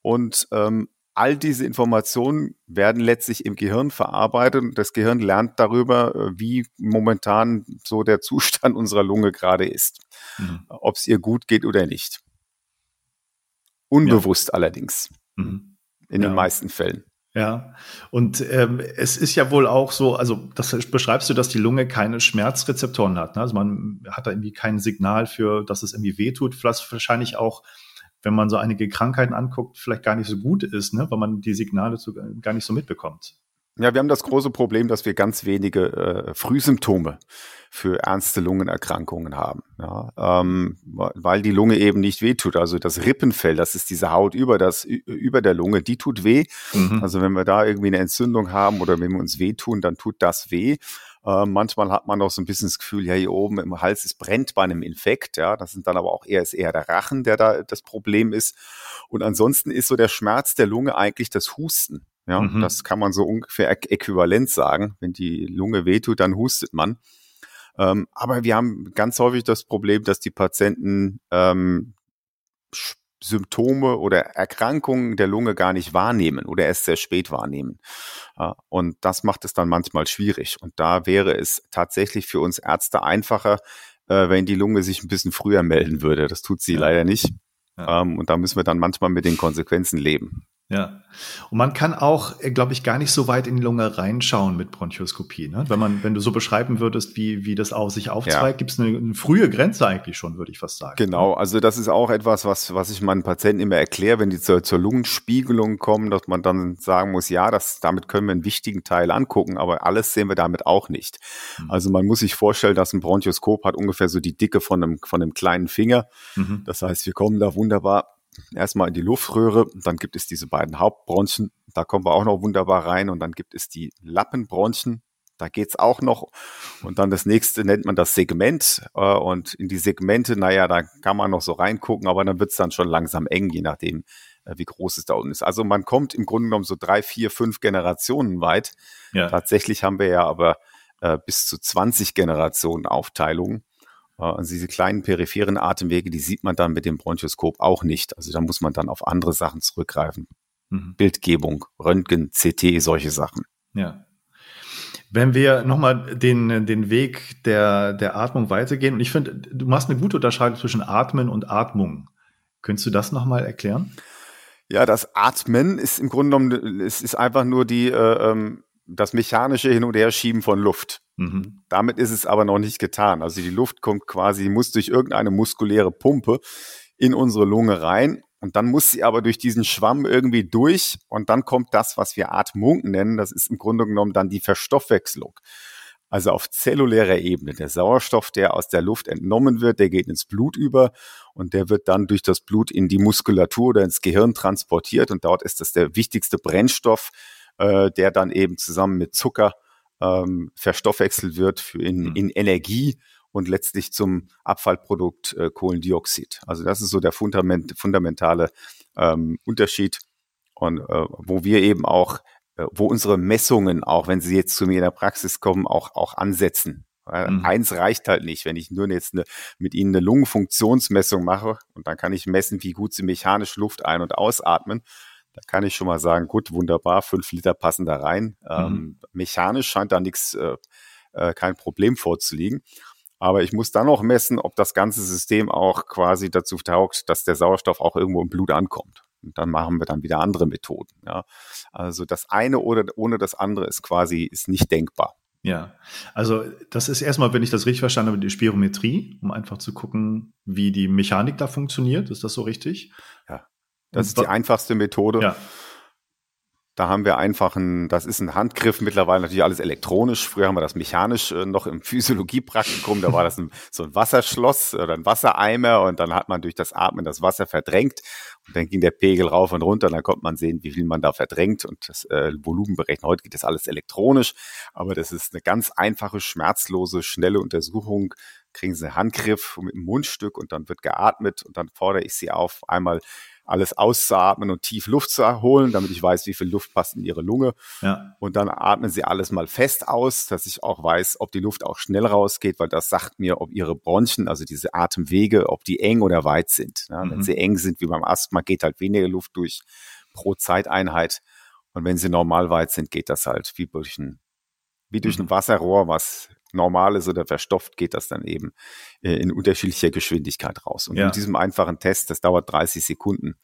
und ähm, all diese Informationen werden letztlich im Gehirn verarbeitet und das Gehirn lernt darüber, äh, wie momentan so der Zustand unserer Lunge gerade ist, mhm. ob es ihr gut geht oder nicht. Unbewusst ja. allerdings, mhm. in ja. den meisten Fällen. Ja, und ähm, es ist ja wohl auch so, also das beschreibst du, dass die Lunge keine Schmerzrezeptoren hat. Ne? Also man hat da irgendwie kein Signal für, dass es irgendwie wehtut. Vielleicht wahrscheinlich auch wenn man so einige Krankheiten anguckt, vielleicht gar nicht so gut ist, ne? weil man die Signale zu, gar nicht so mitbekommt. Ja, wir haben das große Problem, dass wir ganz wenige äh, Frühsymptome für ernste Lungenerkrankungen haben, ja, ähm, weil die Lunge eben nicht wehtut. Also das Rippenfell, das ist diese Haut über das über der Lunge, die tut weh. Mhm. Also wenn wir da irgendwie eine Entzündung haben oder wenn wir uns wehtun, dann tut das weh. Äh, manchmal hat man auch so ein bisschen das Gefühl, ja, hier oben im Hals, es brennt bei einem Infekt. Ja, das sind dann aber auch eher, ist eher der Rachen, der da das Problem ist. Und ansonsten ist so der Schmerz der Lunge eigentlich das Husten. Ja, mhm. das kann man so ungefähr äquivalent sagen. Wenn die Lunge wehtut, dann hustet man. Ähm, aber wir haben ganz häufig das Problem, dass die Patienten ähm, Symptome oder Erkrankungen der Lunge gar nicht wahrnehmen oder erst sehr spät wahrnehmen. Und das macht es dann manchmal schwierig. Und da wäre es tatsächlich für uns Ärzte einfacher, äh, wenn die Lunge sich ein bisschen früher melden würde. Das tut sie ja. leider nicht. Ja. Ähm, und da müssen wir dann manchmal mit den Konsequenzen leben. Ja. Und man kann auch, äh, glaube ich, gar nicht so weit in die Lunge reinschauen mit Bronchoskopie. Ne? Wenn man, wenn du so beschreiben würdest, wie, wie das auch sich aufzweigt, ja. gibt es eine, eine, frühe Grenze eigentlich schon, würde ich fast sagen. Genau, also das ist auch etwas, was, was ich meinen Patienten immer erkläre, wenn die zur, zur Lungenspiegelung kommen, dass man dann sagen muss, ja, das, damit können wir einen wichtigen Teil angucken, aber alles sehen wir damit auch nicht. Mhm. Also man muss sich vorstellen, dass ein Bronchoskop hat ungefähr so die Dicke von einem, von einem kleinen Finger. Mhm. Das heißt, wir kommen da wunderbar erstmal in die Luftröhre, dann gibt es diese beiden Hauptbronchien, da kommen wir auch noch wunderbar rein und dann gibt es die Lappenbronchien, da geht's auch noch. Und dann das nächste nennt man das Segment. Äh, und in die Segmente, naja, da kann man noch so reingucken, aber dann wird's dann schon langsam eng, je nachdem, äh, wie groß es da unten ist. Also man kommt im Grunde genommen so drei, vier, fünf Generationen weit. Ja. Tatsächlich haben wir ja aber äh, bis zu 20 Generationen Aufteilungen. Also diese kleinen peripheren Atemwege, die sieht man dann mit dem Bronchoskop auch nicht. Also da muss man dann auf andere Sachen zurückgreifen. Mhm. Bildgebung, Röntgen, CT, solche Sachen. Ja. Wenn wir nochmal den, den Weg der, der Atmung weitergehen, und ich finde, du machst eine gute Unterscheidung zwischen Atmen und Atmung. Könntest du das nochmal erklären? Ja, das Atmen ist im Grunde genommen, es ist einfach nur die, äh, ähm, das mechanische Hin- und Herschieben von Luft. Mhm. Damit ist es aber noch nicht getan. Also die Luft kommt quasi, muss durch irgendeine muskuläre Pumpe in unsere Lunge rein und dann muss sie aber durch diesen Schwamm irgendwie durch und dann kommt das, was wir Atmung nennen. Das ist im Grunde genommen dann die Verstoffwechselung. Also auf zellulärer Ebene. Der Sauerstoff, der aus der Luft entnommen wird, der geht ins Blut über und der wird dann durch das Blut in die Muskulatur oder ins Gehirn transportiert und dort ist das der wichtigste Brennstoff, äh, der dann eben zusammen mit Zucker ähm, verstoffwechselt wird für in, hm. in Energie und letztlich zum Abfallprodukt äh, Kohlendioxid. Also das ist so der Fundament, fundamentale ähm, Unterschied und äh, wo wir eben auch, äh, wo unsere Messungen auch, wenn sie jetzt zu mir in der Praxis kommen, auch auch ansetzen. Mhm. Eins reicht halt nicht, wenn ich nur jetzt eine, mit ihnen eine Lungenfunktionsmessung mache und dann kann ich messen, wie gut sie mechanisch Luft ein- und ausatmen. Da kann ich schon mal sagen, gut, wunderbar, fünf Liter passen da rein. Mhm. Ähm, mechanisch scheint da nichts, äh, äh, kein Problem vorzuliegen. Aber ich muss dann noch messen, ob das ganze System auch quasi dazu taugt, dass der Sauerstoff auch irgendwo im Blut ankommt. Und dann machen wir dann wieder andere Methoden. Ja. Also das eine oder ohne das andere ist quasi ist nicht denkbar. Ja, also das ist erstmal, wenn ich das richtig verstanden habe, die Spirometrie, um einfach zu gucken, wie die Mechanik da funktioniert. Ist das so richtig? Das ist die einfachste Methode. Ja. Da haben wir einfach ein, das ist ein Handgriff, mittlerweile natürlich alles elektronisch. Früher haben wir das mechanisch äh, noch im Physiologiepraktikum, da war das ein, so ein Wasserschloss oder ein Wassereimer und dann hat man durch das Atmen das Wasser verdrängt und dann ging der Pegel rauf und runter und dann konnte man sehen, wie viel man da verdrängt und das äh, Volumen berechnen. Heute geht das alles elektronisch, aber das ist eine ganz einfache, schmerzlose, schnelle Untersuchung. Kriegen Sie einen Handgriff mit einem Mundstück und dann wird geatmet und dann fordere ich Sie auf, einmal alles auszuatmen und tief Luft zu holen, damit ich weiß, wie viel Luft passt in ihre Lunge. Ja. Und dann atmen sie alles mal fest aus, dass ich auch weiß, ob die Luft auch schnell rausgeht, weil das sagt mir, ob ihre Bronchien, also diese Atemwege, ob die eng oder weit sind. Ja, mhm. Wenn sie eng sind, wie beim Asthma, geht halt weniger Luft durch pro Zeiteinheit. Und wenn sie normal weit sind, geht das halt wie durch ein, wie durch ein mhm. Wasserrohr, was normal ist oder verstopft, geht das dann eben äh, in unterschiedlicher Geschwindigkeit raus. Und ja. mit diesem einfachen Test, das dauert 30 Sekunden,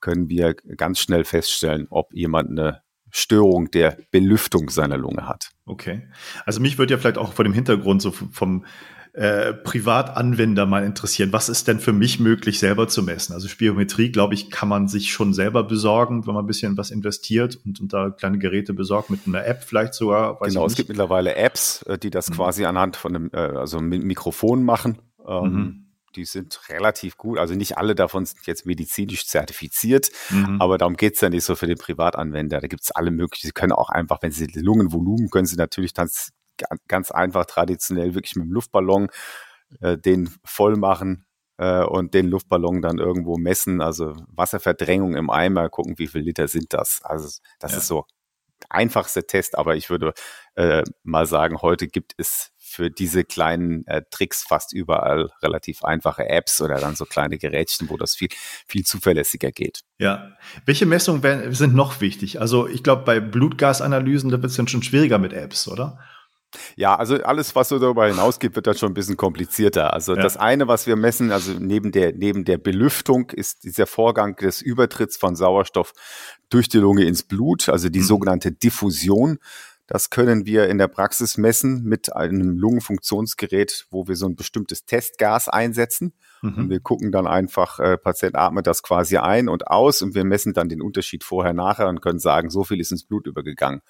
können wir ganz schnell feststellen, ob jemand eine Störung der Belüftung seiner Lunge hat. Okay. Also mich würde ja vielleicht auch vor dem Hintergrund so vom äh, Privatanwender mal interessieren. Was ist denn für mich möglich, selber zu messen? Also Spirometrie, glaube ich, kann man sich schon selber besorgen, wenn man ein bisschen was investiert und, und da kleine Geräte besorgt, mit einer App vielleicht sogar. genau, es gibt mittlerweile Apps, äh, die das mhm. quasi anhand von einem, äh, also mit Mikrofon machen. Ähm, mhm die sind relativ gut. Also nicht alle davon sind jetzt medizinisch zertifiziert, mhm. aber darum geht's ja nicht so für den Privatanwender. Da gibt's alle möglichen. Sie können auch einfach, wenn Sie Lungenvolumen, können Sie natürlich dann ganz einfach traditionell wirklich mit dem Luftballon äh, den voll machen äh, und den Luftballon dann irgendwo messen. Also Wasserverdrängung im Eimer, gucken, wie viel Liter sind das. Also das ja. ist so einfachste Test, aber ich würde äh, mal sagen, heute gibt es für diese kleinen äh, Tricks fast überall relativ einfache Apps oder dann so kleine Gerätchen, wo das viel, viel zuverlässiger geht. Ja. Welche Messungen werden, sind noch wichtig? Also ich glaube, bei Blutgasanalysen, da wird es dann schon schwieriger mit Apps, oder? Ja, also alles, was so darüber hinausgeht, wird dann schon ein bisschen komplizierter. Also ja. das eine, was wir messen, also neben der, neben der Belüftung ist dieser Vorgang des Übertritts von Sauerstoff durch die Lunge ins Blut, also die mhm. sogenannte Diffusion. Das können wir in der Praxis messen mit einem Lungenfunktionsgerät, wo wir so ein bestimmtes Testgas einsetzen. Mhm. Und wir gucken dann einfach, äh, Patient atmet das quasi ein und aus und wir messen dann den Unterschied vorher, nachher und können sagen, so viel ist ins Blut übergegangen.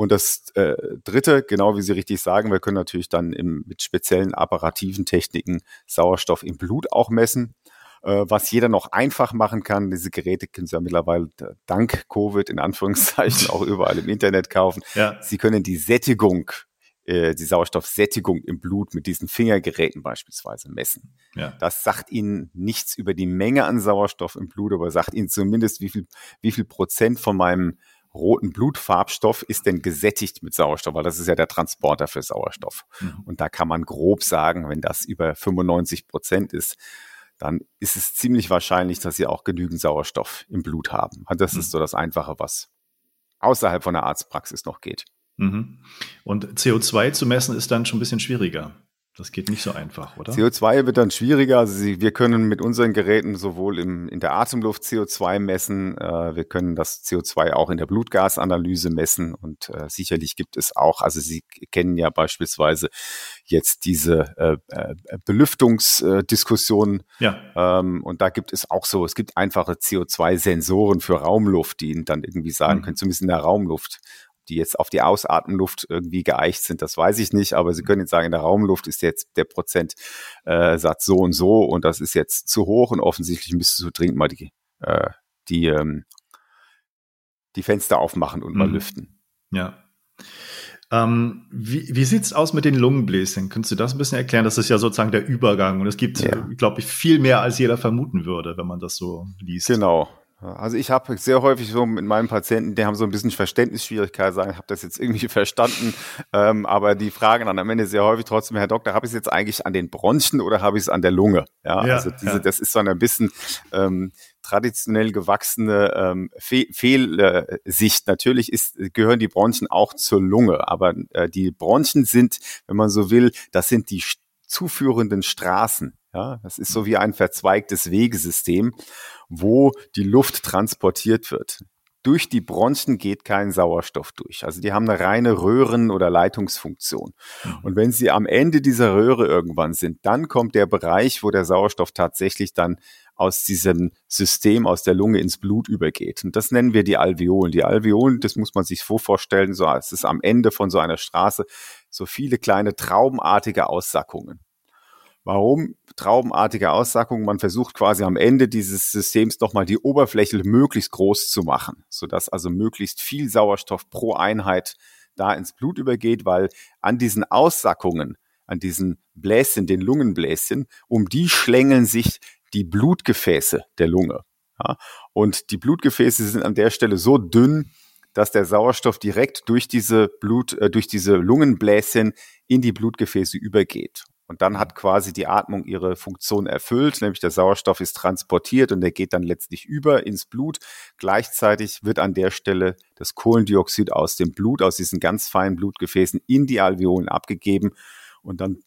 Und das äh, Dritte, genau wie Sie richtig sagen, wir können natürlich dann im, mit speziellen apparativen Techniken Sauerstoff im Blut auch messen. Äh, was jeder noch einfach machen kann, diese Geräte können Sie ja mittlerweile dank Covid in Anführungszeichen auch überall im Internet kaufen. Ja. Sie können die Sättigung äh, die Sauerstoffsättigung im Blut mit diesen Fingergeräten beispielsweise messen. Ja. Das sagt Ihnen nichts über die Menge an Sauerstoff im Blut, aber sagt Ihnen zumindest, wie viel, wie viel Prozent von meinem roten Blutfarbstoff ist denn gesättigt mit Sauerstoff, weil das ist ja der Transporter für Sauerstoff. Mhm. Und da kann man grob sagen, wenn das über 95 Prozent ist, dann ist es ziemlich wahrscheinlich, dass sie auch genügend Sauerstoff im Blut haben. Und das mhm. ist so das Einfache, was außerhalb von der Arztpraxis noch geht. Mhm. Und CO2 zu messen ist dann schon ein bisschen schwieriger. Das geht nicht so einfach, oder? CO2 wird dann schwieriger. Also wir können mit unseren Geräten sowohl im, in der Atemluft CO2 messen, äh, wir können das CO2 auch in der Blutgasanalyse messen und äh, sicherlich gibt es auch, also Sie kennen ja beispielsweise jetzt diese äh, äh, Belüftungsdiskussion. ja. Ähm, und da gibt es auch so, es gibt einfache CO2-Sensoren für Raumluft, die Ihnen dann irgendwie sagen mhm. können, zumindest in der Raumluft, die jetzt auf die Ausatmenluft irgendwie geeicht sind, das weiß ich nicht, aber Sie können jetzt sagen, in der Raumluft ist jetzt der Prozentsatz so und so und das ist jetzt zu hoch und offensichtlich müsstest du dringend mal die, äh, die, ähm, die Fenster aufmachen und mal mhm. lüften. Ja. Ähm, wie wie sieht es aus mit den Lungenbläschen? Könntest du das ein bisschen erklären? Das ist ja sozusagen der Übergang und es gibt, ja. glaube ich, viel mehr, als jeder vermuten würde, wenn man das so liest. Genau, also ich habe sehr häufig so mit meinen Patienten, die haben so ein bisschen Verständnisschwierigkeiten, sagen, ich habe das jetzt irgendwie verstanden, ähm, aber die fragen dann am Ende sehr häufig trotzdem, Herr Doktor, habe ich es jetzt eigentlich an den Bronchien oder habe ich es an der Lunge? Ja, ja also diese, ja. das ist so ein bisschen ähm, traditionell gewachsene ähm, Fe Fehlsicht. Natürlich ist, gehören die Bronchien auch zur Lunge, aber äh, die Bronchien sind, wenn man so will, das sind die zuführenden Straßen. Ja, das ist so wie ein verzweigtes Wegesystem wo die Luft transportiert wird. Durch die Bronchien geht kein Sauerstoff durch. Also die haben eine reine Röhren- oder Leitungsfunktion. Mhm. Und wenn sie am Ende dieser Röhre irgendwann sind, dann kommt der Bereich, wo der Sauerstoff tatsächlich dann aus diesem System, aus der Lunge ins Blut übergeht. Und das nennen wir die Alveolen. Die Alveolen, das muss man sich so vorstellen, so, es ist am Ende von so einer Straße so viele kleine traubenartige Aussackungen. Warum traubenartige Aussackung? Man versucht quasi am Ende dieses Systems nochmal die Oberfläche möglichst groß zu machen, sodass also möglichst viel Sauerstoff pro Einheit da ins Blut übergeht, weil an diesen Aussackungen, an diesen Bläschen, den Lungenbläschen, um die schlängeln sich die Blutgefäße der Lunge. Ja? Und die Blutgefäße sind an der Stelle so dünn, dass der Sauerstoff direkt durch diese Blut, äh, durch diese Lungenbläschen in die Blutgefäße übergeht. Und dann hat quasi die Atmung ihre Funktion erfüllt, nämlich der Sauerstoff ist transportiert und der geht dann letztlich über ins Blut. Gleichzeitig wird an der Stelle das Kohlendioxid aus dem Blut, aus diesen ganz feinen Blutgefäßen in die Alveolen abgegeben und dann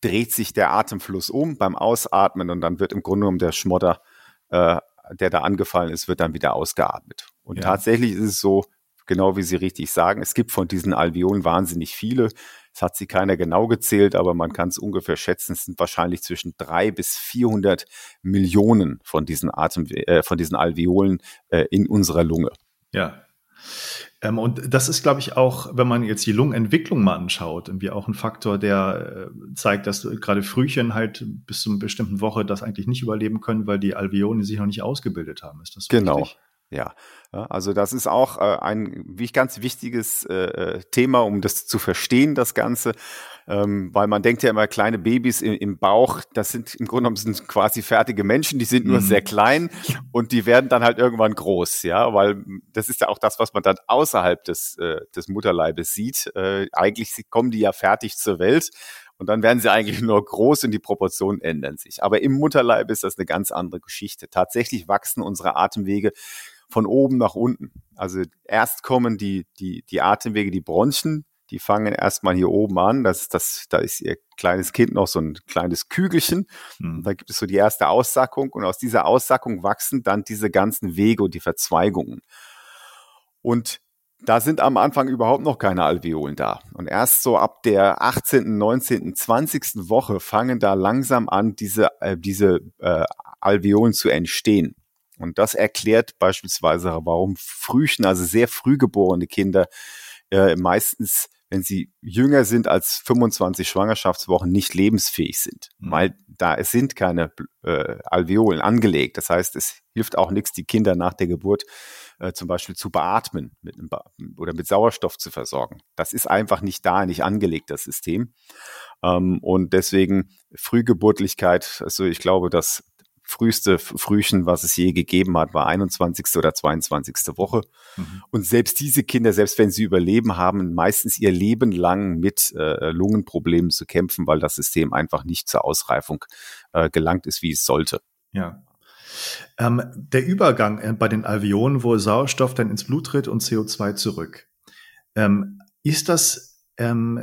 dreht sich der Atemfluss um beim Ausatmen und dann wird im Grunde genommen der Schmodder, äh, der da angefallen ist, wird dann wieder ausgeatmet. Und ja. tatsächlich ist es so, genau wie Sie richtig sagen, es gibt von diesen Alveolen wahnsinnig viele. Es hat sie keiner genau gezählt, aber man kann es ungefähr schätzen. Es sind wahrscheinlich zwischen drei bis 400 Millionen von diesen Atem, äh, von diesen Alveolen äh, in unserer Lunge. Ja. Ähm, und das ist, glaube ich, auch, wenn man jetzt die Lungenentwicklung mal anschaut, irgendwie auch ein Faktor, der äh, zeigt, dass gerade Frühchen halt bis zu einer bestimmten Woche das eigentlich nicht überleben können, weil die Alveolen sich noch nicht ausgebildet haben. Ist das so genau. Richtig? Ja, also das ist auch äh, ein ganz wichtiges äh, äh, Thema, um das zu verstehen, das Ganze, ähm, weil man denkt ja immer, kleine Babys im, Bauch, das sind im Grunde genommen sind quasi fertige Menschen, die sind nur mhm. sehr klein und die werden dann halt irgendwann groß, ja, weil das ist ja auch das, was man dann außerhalb des, des Mutterleibes sieht. Eigentlich kommen die ja fertig zur Welt und dann werden sie eigentlich nur groß und die Proportionen ändern sich. Aber im Mutterleib ist das eine ganz andere Geschichte. Tatsächlich wachsen unsere Atemwege von oben nach unten. Also erst kommen die, die, die Atemwege, die Bronchien, die fangen erstmal hier oben an. Das, das, da ist ihr kleines Kind noch so ein kleines Kügelchen. Mhm. Da gibt es so die erste Aussackung und aus dieser Aussackung wachsen dann diese ganzen Wege und die Verzweigungen. Und da sind am Anfang überhaupt noch keine Alveolen da. Und erst so ab der 18., 19., 20. Woche fangen da langsam an, diese, äh, diese äh, Alveolen zu entstehen. Und das erklärt beispielsweise, warum Frühchen, also sehr früh geborene Kinder, äh, meistens, wenn sie jünger sind als 25 Schwangerschaftswochen, nicht lebensfähig sind, mhm. weil da es sind keine äh, Alveolen angelegt. Das heißt, es hilft auch nichts, die Kinder nach der Geburt äh, zum Beispiel zu beatmen mit einem ba oder mit Sauerstoff zu versorgen. Das ist einfach nicht da, nicht angelegt, das System. Ähm, und deswegen Frühgeburtlichkeit, also ich glaube, dass früheste Frühchen, was es je gegeben hat, war 21. oder 22. Woche. Mhm. Und selbst diese Kinder, selbst wenn sie überleben, haben meistens ihr Leben lang mit äh, Lungenproblemen zu kämpfen, weil das System einfach nicht zur Ausreifung äh, gelangt ist, wie es sollte. Ja. Ähm, der Übergang äh, bei den Alveolen, wo Sauerstoff dann ins Blut tritt und CO2 zurück. Ähm, ist das ähm,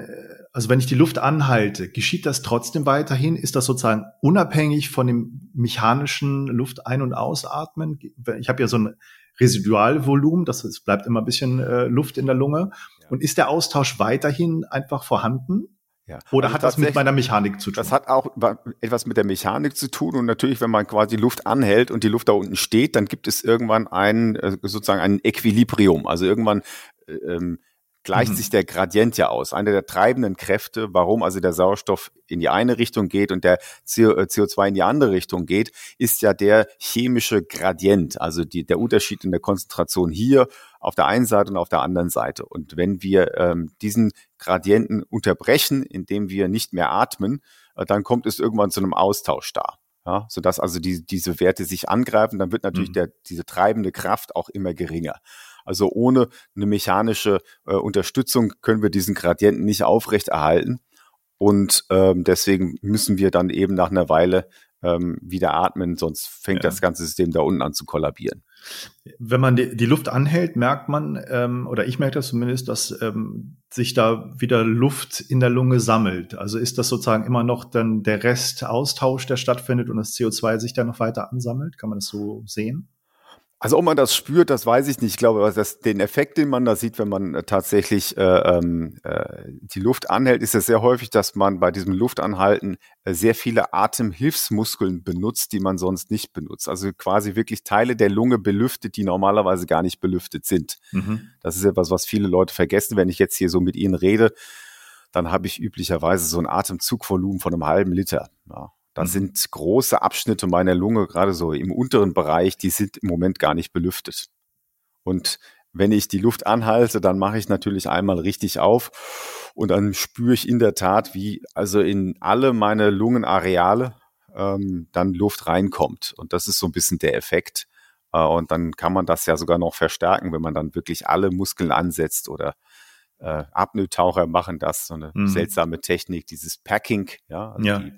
also wenn ich die Luft anhalte, geschieht das trotzdem weiterhin? Ist das sozusagen unabhängig von dem mechanischen Luft ein- und ausatmen? Ich habe ja so ein Residualvolumen, das es bleibt immer ein bisschen äh, Luft in der Lunge. Ja. Und ist der Austausch weiterhin einfach vorhanden? Ja. Oder also hat das mit meiner Mechanik zu tun? Das hat auch etwas mit der Mechanik zu tun. Und natürlich, wenn man quasi Luft anhält und die Luft da unten steht, dann gibt es irgendwann ein, äh, sozusagen ein Equilibrium. Also irgendwann äh, ähm, gleicht mhm. sich der Gradient ja aus. Eine der treibenden Kräfte, warum also der Sauerstoff in die eine Richtung geht und der CO2 äh, in die andere Richtung geht, ist ja der chemische Gradient, also die, der Unterschied in der Konzentration hier auf der einen Seite und auf der anderen Seite. Und wenn wir ähm, diesen Gradienten unterbrechen, indem wir nicht mehr atmen, äh, dann kommt es irgendwann zu einem Austausch da. Ja, sodass also die, diese Werte sich angreifen, dann wird natürlich mhm. der, diese treibende Kraft auch immer geringer. Also ohne eine mechanische äh, Unterstützung können wir diesen Gradienten nicht aufrechterhalten. Und ähm, deswegen müssen wir dann eben nach einer Weile ähm, wieder atmen, sonst fängt ja. das ganze System da unten an zu kollabieren. Wenn man die, die Luft anhält, merkt man, ähm, oder ich merke das zumindest, dass ähm, sich da wieder Luft in der Lunge sammelt. Also ist das sozusagen immer noch dann der Rest Austausch, der stattfindet und das CO2 sich dann noch weiter ansammelt? Kann man das so sehen? Also ob man das spürt, das weiß ich nicht. Ich glaube, dass den Effekt, den man da sieht, wenn man äh, tatsächlich äh, ähm, äh, die Luft anhält, ist es sehr häufig, dass man bei diesem Luftanhalten äh, sehr viele Atemhilfsmuskeln benutzt, die man sonst nicht benutzt. Also quasi wirklich Teile der Lunge belüftet, die normalerweise gar nicht belüftet sind. Mhm. Das ist etwas, was viele Leute vergessen. Wenn ich jetzt hier so mit ihnen rede, dann habe ich üblicherweise so ein Atemzugvolumen von einem halben Liter. Ja. Da mhm. sind große Abschnitte meiner Lunge, gerade so im unteren Bereich, die sind im Moment gar nicht belüftet. Und wenn ich die Luft anhalte, dann mache ich natürlich einmal richtig auf und dann spüre ich in der Tat, wie also in alle meine Lungenareale ähm, dann Luft reinkommt. Und das ist so ein bisschen der Effekt. Äh, und dann kann man das ja sogar noch verstärken, wenn man dann wirklich alle Muskeln ansetzt oder äh, Apnoe-Taucher machen das, so eine mhm. seltsame Technik, dieses Packing, ja, also ja. Die,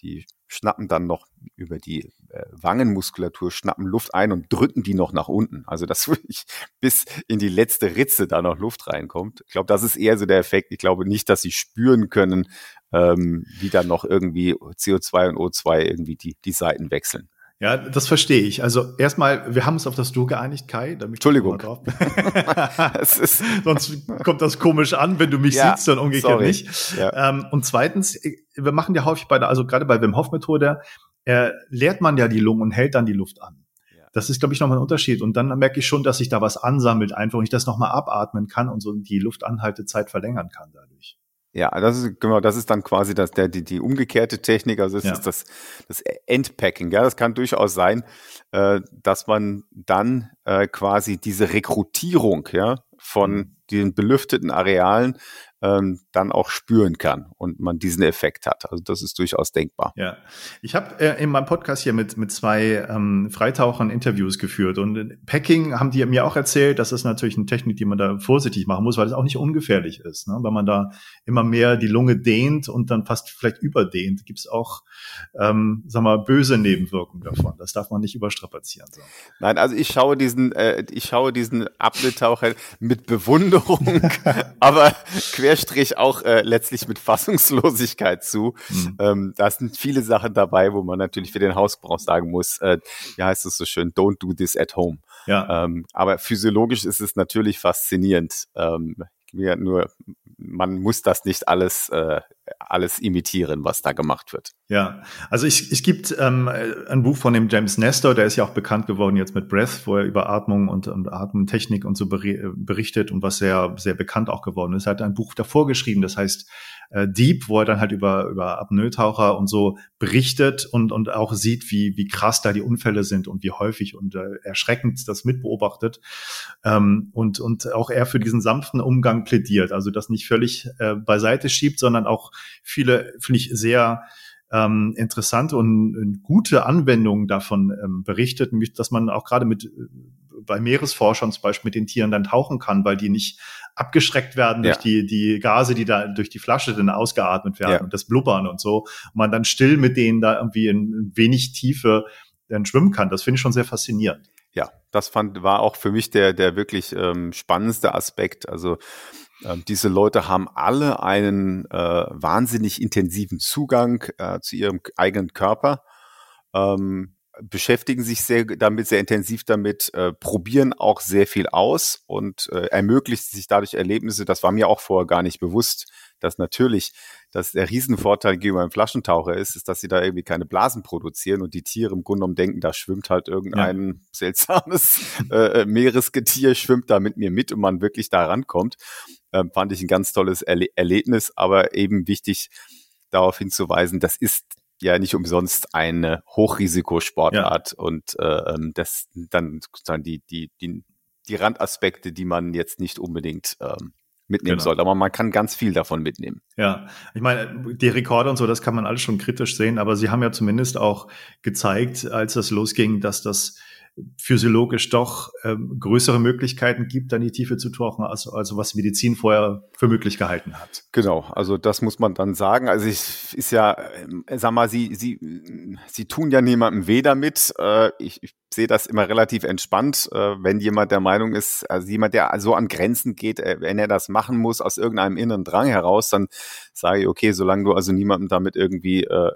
die schnappen dann noch über die äh, Wangenmuskulatur, schnappen Luft ein und drücken die noch nach unten. Also dass wirklich bis in die letzte Ritze da noch Luft reinkommt. Ich glaube, das ist eher so der Effekt. Ich glaube nicht, dass sie spüren können, ähm, wie dann noch irgendwie CO2 und O2 irgendwie die, die Seiten wechseln. Ja, das verstehe ich. Also erstmal, wir haben uns auf das Du geeinigt, Kai. Entschuldigung. Sonst kommt das komisch an, wenn du mich ja, siehst und umgekehrt sorry. nicht. Ja. Ähm, und zweitens, wir machen ja häufig bei der, also gerade bei Wim Hof Methode, äh, leert man ja die Lungen und hält dann die Luft an. Das ist, glaube ich, nochmal ein Unterschied. Und dann merke ich schon, dass sich da was ansammelt, einfach und ich das nochmal abatmen kann und so die Luftanhaltezeit verlängern kann dadurch. Ja, das ist genau, das ist dann quasi das, der, die, die umgekehrte Technik, also es ja. ist das, das Endpacking. Ja, das kann durchaus sein, äh, dass man dann äh, quasi diese Rekrutierung ja, von mhm. den belüfteten Arealen ähm, dann auch spüren kann und man diesen Effekt hat. Also das ist durchaus denkbar. Ja, ich habe äh, in meinem Podcast hier mit mit zwei ähm, Freitauchern Interviews geführt und Packing haben die mir auch erzählt, das ist natürlich eine Technik, die man da vorsichtig machen muss, weil es auch nicht ungefährlich ist, ne? weil man da immer mehr die Lunge dehnt und dann fast vielleicht überdehnt, gibt es auch, ähm, sag mal, böse Nebenwirkungen davon. Das darf man nicht überstrapazieren. So. Nein, also ich schaue diesen, äh, ich schaue diesen Apfeltaucher mit Bewunderung, aber quer Querstrich auch äh, letztlich mit Fassungslosigkeit zu. Mhm. Ähm, da sind viele Sachen dabei, wo man natürlich für den Hausgebrauch sagen muss, äh, wie heißt es so schön, don't do this at home. Ja. Ähm, aber physiologisch ist es natürlich faszinierend. Ähm, nur, man muss das nicht alles äh, alles imitieren, was da gemacht wird. Ja, also ich, es gibt ähm, ein Buch von dem James Nestor, der ist ja auch bekannt geworden jetzt mit Breath, wo er über Atmung und, und Atemtechnik und so berichtet und was sehr, sehr bekannt auch geworden ist. Er hat ein Buch davor geschrieben, das heißt äh, Deep, wo er dann halt über, über Apnoe-Taucher und so berichtet und, und auch sieht, wie, wie krass da die Unfälle sind und wie häufig und äh, erschreckend das mitbeobachtet. Ähm, und, und auch er für diesen sanften Umgang plädiert, also das nicht völlig äh, beiseite schiebt, sondern auch viele, finde ich, sehr ähm, interessante und, und gute Anwendungen davon ähm, berichtet, nämlich dass man auch gerade mit bei Meeresforschern zum Beispiel mit den Tieren dann tauchen kann, weil die nicht abgeschreckt werden ja. durch die, die Gase, die da durch die Flasche dann ausgeatmet werden ja. und das Blubbern und so. Und man dann still mit denen da irgendwie in wenig Tiefe dann schwimmen kann. Das finde ich schon sehr faszinierend. Ja, das fand, war auch für mich der, der wirklich ähm, spannendste Aspekt. Also Ähm, diese Leute haben alle einen äh, wahnsinnig intensiven Zugang äh, zu ihrem eigenen Körper. Ähm, beschäftigen sich sehr damit, sehr intensiv damit, äh, probieren auch sehr viel aus und äh, ermöglicht sich dadurch Erlebnisse. Das war mir auch vorher gar nicht bewusst, dass natürlich, dass der Riesenvorteil gegenüber einem Flaschentaucher ist, ist, dass sie da irgendwie keine Blasen produzieren und die Tiere im Grunde genommen denken, da schwimmt halt irgendein ja. seltsames äh, äh, Meeresgetier, schwimmt da mit mir mit und man wirklich da rankommt. Ähm, fand ich ein ganz tolles Erle Erlebnis, aber eben wichtig, darauf hinzuweisen, das ist ja nicht umsonst eine Hochrisikosportart ja. und äh, ähm, das dann sozusagen die, die, die, die Randaspekte, die man jetzt nicht unbedingt ähm, mitnehmen genau. sollte. Aber man kann ganz viel davon mitnehmen. Ja, ich meine, die Rekorde und so, das kann man alles schon kritisch sehen, aber sie haben ja zumindest auch gezeigt, als das losging, dass das physiologisch doch ähm, größere Möglichkeiten gibt, dann die Tiefe zu tauchen, als, also was Medizin vorher für möglich gehalten hat. Genau, also das muss man dann sagen. Also ich ist ja, äh, sag mal, sie, sie, sie tun ja niemandem weh damit. Äh, ich, ich sehe das immer relativ entspannt, äh, wenn jemand der Meinung ist, also jemand, der so an Grenzen geht, äh, wenn er das machen muss aus irgendeinem inneren Drang heraus, dann sage ich, okay, solange du also niemandem damit irgendwie äh,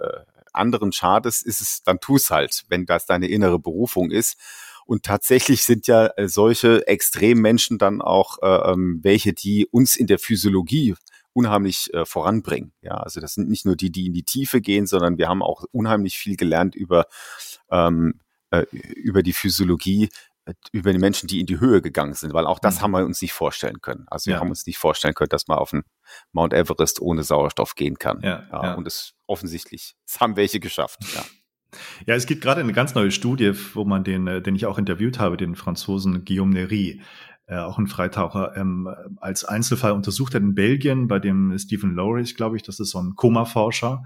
anderen schadest, ist es, dann tu es halt, wenn das deine innere Berufung ist. Und tatsächlich sind ja äh, solche Extremmenschen dann auch äh, ähm, welche, die uns in der Physiologie unheimlich äh, voranbringen. Ja, also das sind nicht nur die, die in die Tiefe gehen, sondern wir haben auch unheimlich viel gelernt über ähm, äh, über die Physiologie, über die Menschen, die in die Höhe gegangen sind, weil auch das mhm. haben wir uns nicht vorstellen können. Also wir ja. haben uns nicht vorstellen können, dass man auf den Mount Everest ohne Sauerstoff gehen kann. Ja, ja, ja. Und es offensichtlich, es haben welche geschafft. Ja. Ja, es gibt gerade eine ganz neue Studie, wo man den, äh, den ich auch interviewt habe, den Franzosen Guillaume Nery, äh, auch ein Freitaucher, ähm, als Einzelfall untersucht hat in Belgien, bei dem Stephen Lowry, glaube ich, das ist so ein Koma-Forscher,